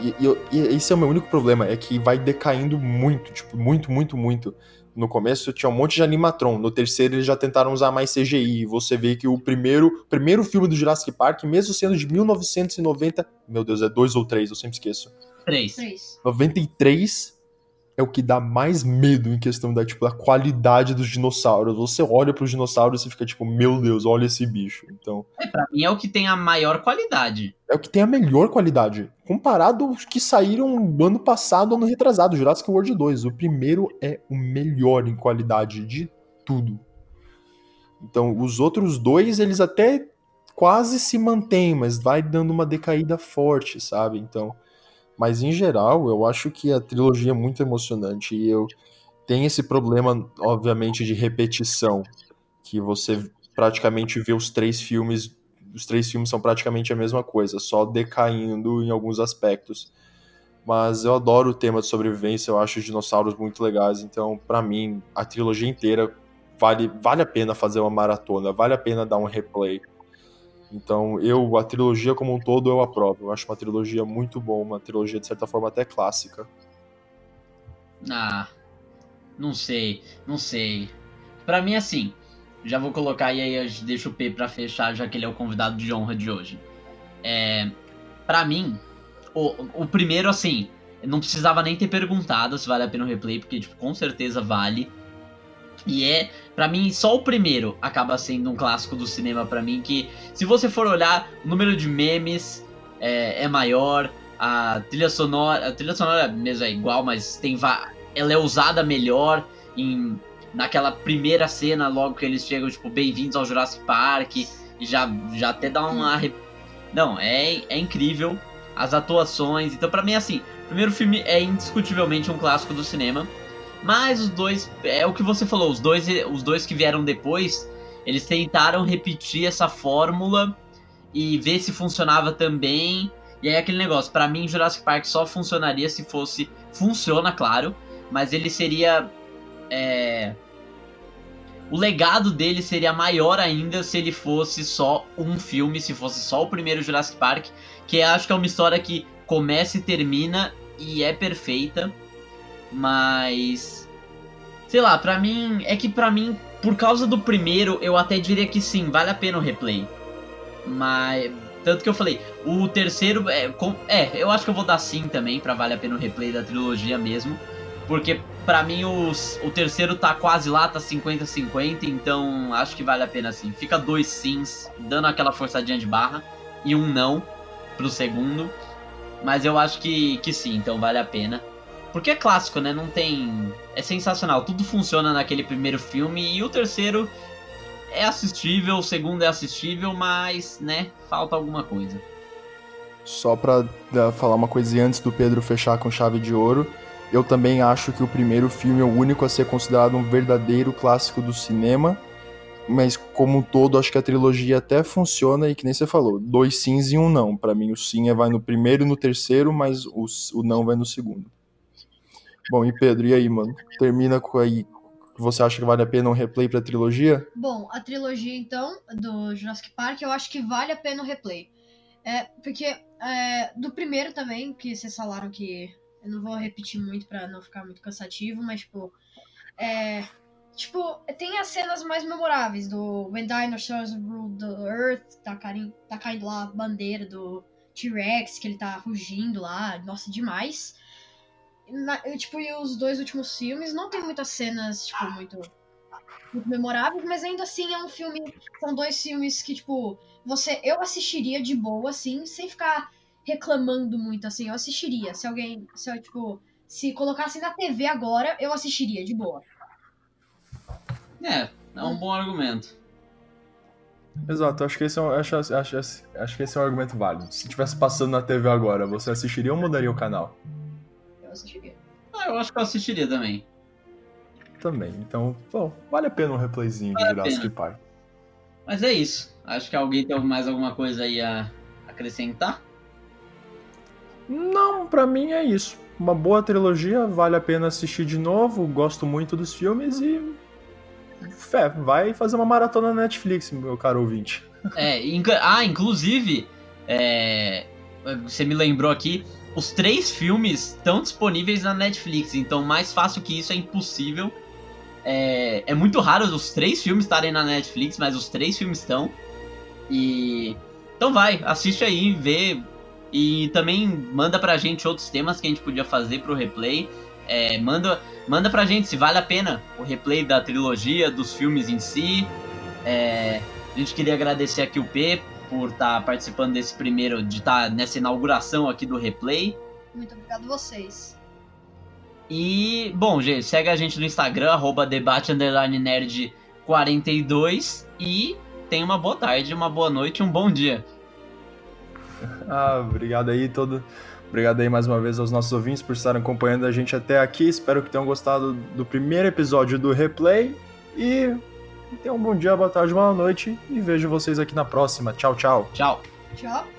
e, e, e, esse é o meu único problema, é que vai decaindo muito, tipo, muito, muito, muito. No começo tinha um monte de animatron, no terceiro eles já tentaram usar mais CGI. Você vê que o primeiro, primeiro filme do Jurassic Park, mesmo sendo de 1990, meu Deus, é dois ou três, eu sempre esqueço. Três. 93 é o que dá mais medo em questão da, tipo, da qualidade dos dinossauros. Você olha para os dinossauros e fica tipo, meu Deus, olha esse bicho. Então. É, pra mim é o que tem a maior qualidade. É o que tem a melhor qualidade. Comparado aos que saíram ano passado, ano retrasado, Jurassic World 2. O primeiro é o melhor em qualidade de tudo. Então, os outros dois, eles até quase se mantêm, mas vai dando uma decaída forte, sabe? Então. Mas em geral, eu acho que a trilogia é muito emocionante e eu tenho esse problema, obviamente, de repetição, que você praticamente vê os três filmes, os três filmes são praticamente a mesma coisa, só decaindo em alguns aspectos. Mas eu adoro o tema de sobrevivência, eu acho os dinossauros muito legais, então para mim a trilogia inteira vale vale a pena fazer uma maratona, vale a pena dar um replay. Então, eu, a trilogia como um todo, eu aprovo. Eu acho uma trilogia muito boa, uma trilogia de certa forma até clássica. Ah, não sei, não sei. Para mim, assim, já vou colocar e aí eu deixo o P pra fechar, já que ele é o convidado de honra de hoje. É, para mim, o, o primeiro, assim, não precisava nem ter perguntado se vale a pena o replay, porque, tipo, com certeza vale. E é, para mim, só o primeiro acaba sendo um clássico do cinema para mim, que se você for olhar, o número de memes é, é, maior, a trilha sonora, a trilha sonora mesmo é igual, mas tem ela é usada melhor em naquela primeira cena, logo que eles chegam, tipo, bem-vindos ao Jurassic Park, e já, já até dá uma... Não, é, é incrível, as atuações, então para mim, assim, o primeiro filme é indiscutivelmente um clássico do cinema, mas os dois, é o que você falou, os dois, os dois que vieram depois, eles tentaram repetir essa fórmula e ver se funcionava também. E aí aquele negócio, para mim Jurassic Park só funcionaria se fosse, funciona, claro, mas ele seria é, o legado dele seria maior ainda se ele fosse só um filme, se fosse só o primeiro Jurassic Park, que acho que é uma história que começa e termina e é perfeita. Mas. Sei lá, pra mim. É que pra mim, por causa do primeiro, eu até diria que sim, vale a pena o replay. Mas. Tanto que eu falei, o terceiro. É, com, é eu acho que eu vou dar sim também, pra vale a pena o replay da trilogia mesmo. Porque pra mim os, o terceiro tá quase lá, tá 50-50, então acho que vale a pena sim. Fica dois sims, dando aquela forçadinha de barra, e um não pro segundo. Mas eu acho que, que sim, então vale a pena. Porque é clássico, né? Não tem. É sensacional. Tudo funciona naquele primeiro filme. E o terceiro é assistível, o segundo é assistível, mas, né, falta alguma coisa. Só pra uh, falar uma coisinha antes do Pedro fechar com chave de ouro, eu também acho que o primeiro filme é o único a ser considerado um verdadeiro clássico do cinema. Mas como um todo, acho que a trilogia até funciona e que nem você falou, dois sims e um não. Para mim, o sim é vai no primeiro e no terceiro, mas o, o não vai no segundo. Bom, e Pedro, e aí, mano? Termina com aí. Você acha que vale a pena um replay pra trilogia? Bom, a trilogia, então, do Jurassic Park, eu acho que vale a pena o replay. É, porque é, do primeiro também, que vocês falaram que. Eu não vou repetir muito pra não ficar muito cansativo, mas, tipo. É, tipo, tem as cenas mais memoráveis do When Dinosaurs Rule the Earth, tá, caindo, tá caindo lá a bandeira do T-Rex, que ele tá rugindo lá, nossa, demais. Na, eu, tipo, e os dois últimos filmes não tem muitas cenas, tipo, muito, muito memoráveis, mas ainda assim é um filme. São dois filmes que, tipo, você. Eu assistiria de boa, assim, sem ficar reclamando muito, assim. Eu assistiria. Se alguém, se eu, tipo, se colocasse na TV agora, eu assistiria, de boa. É, é um bom argumento. Exato, acho que esse é um, acho, acho, acho, acho que esse é um argumento válido. Se tivesse passando na TV agora, você assistiria ou mudaria o canal? Eu assistiria. Ah, eu acho que eu assistiria também. Também. Então, bom, vale a pena um replayzinho de Vale a Jurassic. Park. Mas é isso. Acho que alguém tem mais alguma coisa aí a acrescentar. Não, pra mim é isso. Uma boa trilogia, vale a pena assistir de novo. Gosto muito dos filmes e. Fé, vai fazer uma maratona na Netflix, meu caro ouvinte. É, inca- ah, inclusive, é, você me lembrou aqui, os três filmes estão disponíveis na Netflix, então mais fácil que isso é impossível. É, é muito raro os três filmes estarem na Netflix, mas os três filmes estão. E então vai, assiste aí, vê e também manda pra gente outros temas que a gente podia fazer pro replay. É, manda, manda pra gente se vale a pena o replay da trilogia, dos filmes em si. É, a gente queria agradecer aqui o P por estar participando desse primeiro, de estar nessa inauguração aqui do replay. Muito obrigado a vocês. E, bom, gente, segue a gente no Instagram, arroba debate underline nerd 42 e tenha uma boa tarde, uma boa noite, um bom dia. Ah, obrigado aí todo. Obrigado aí mais uma vez aos nossos ouvintes por estarem acompanhando a gente até aqui. Espero que tenham gostado do primeiro episódio do replay. E tenham um bom dia, boa tarde, boa noite. E vejo vocês aqui na próxima. Tchau, tchau. Tchau. Tchau.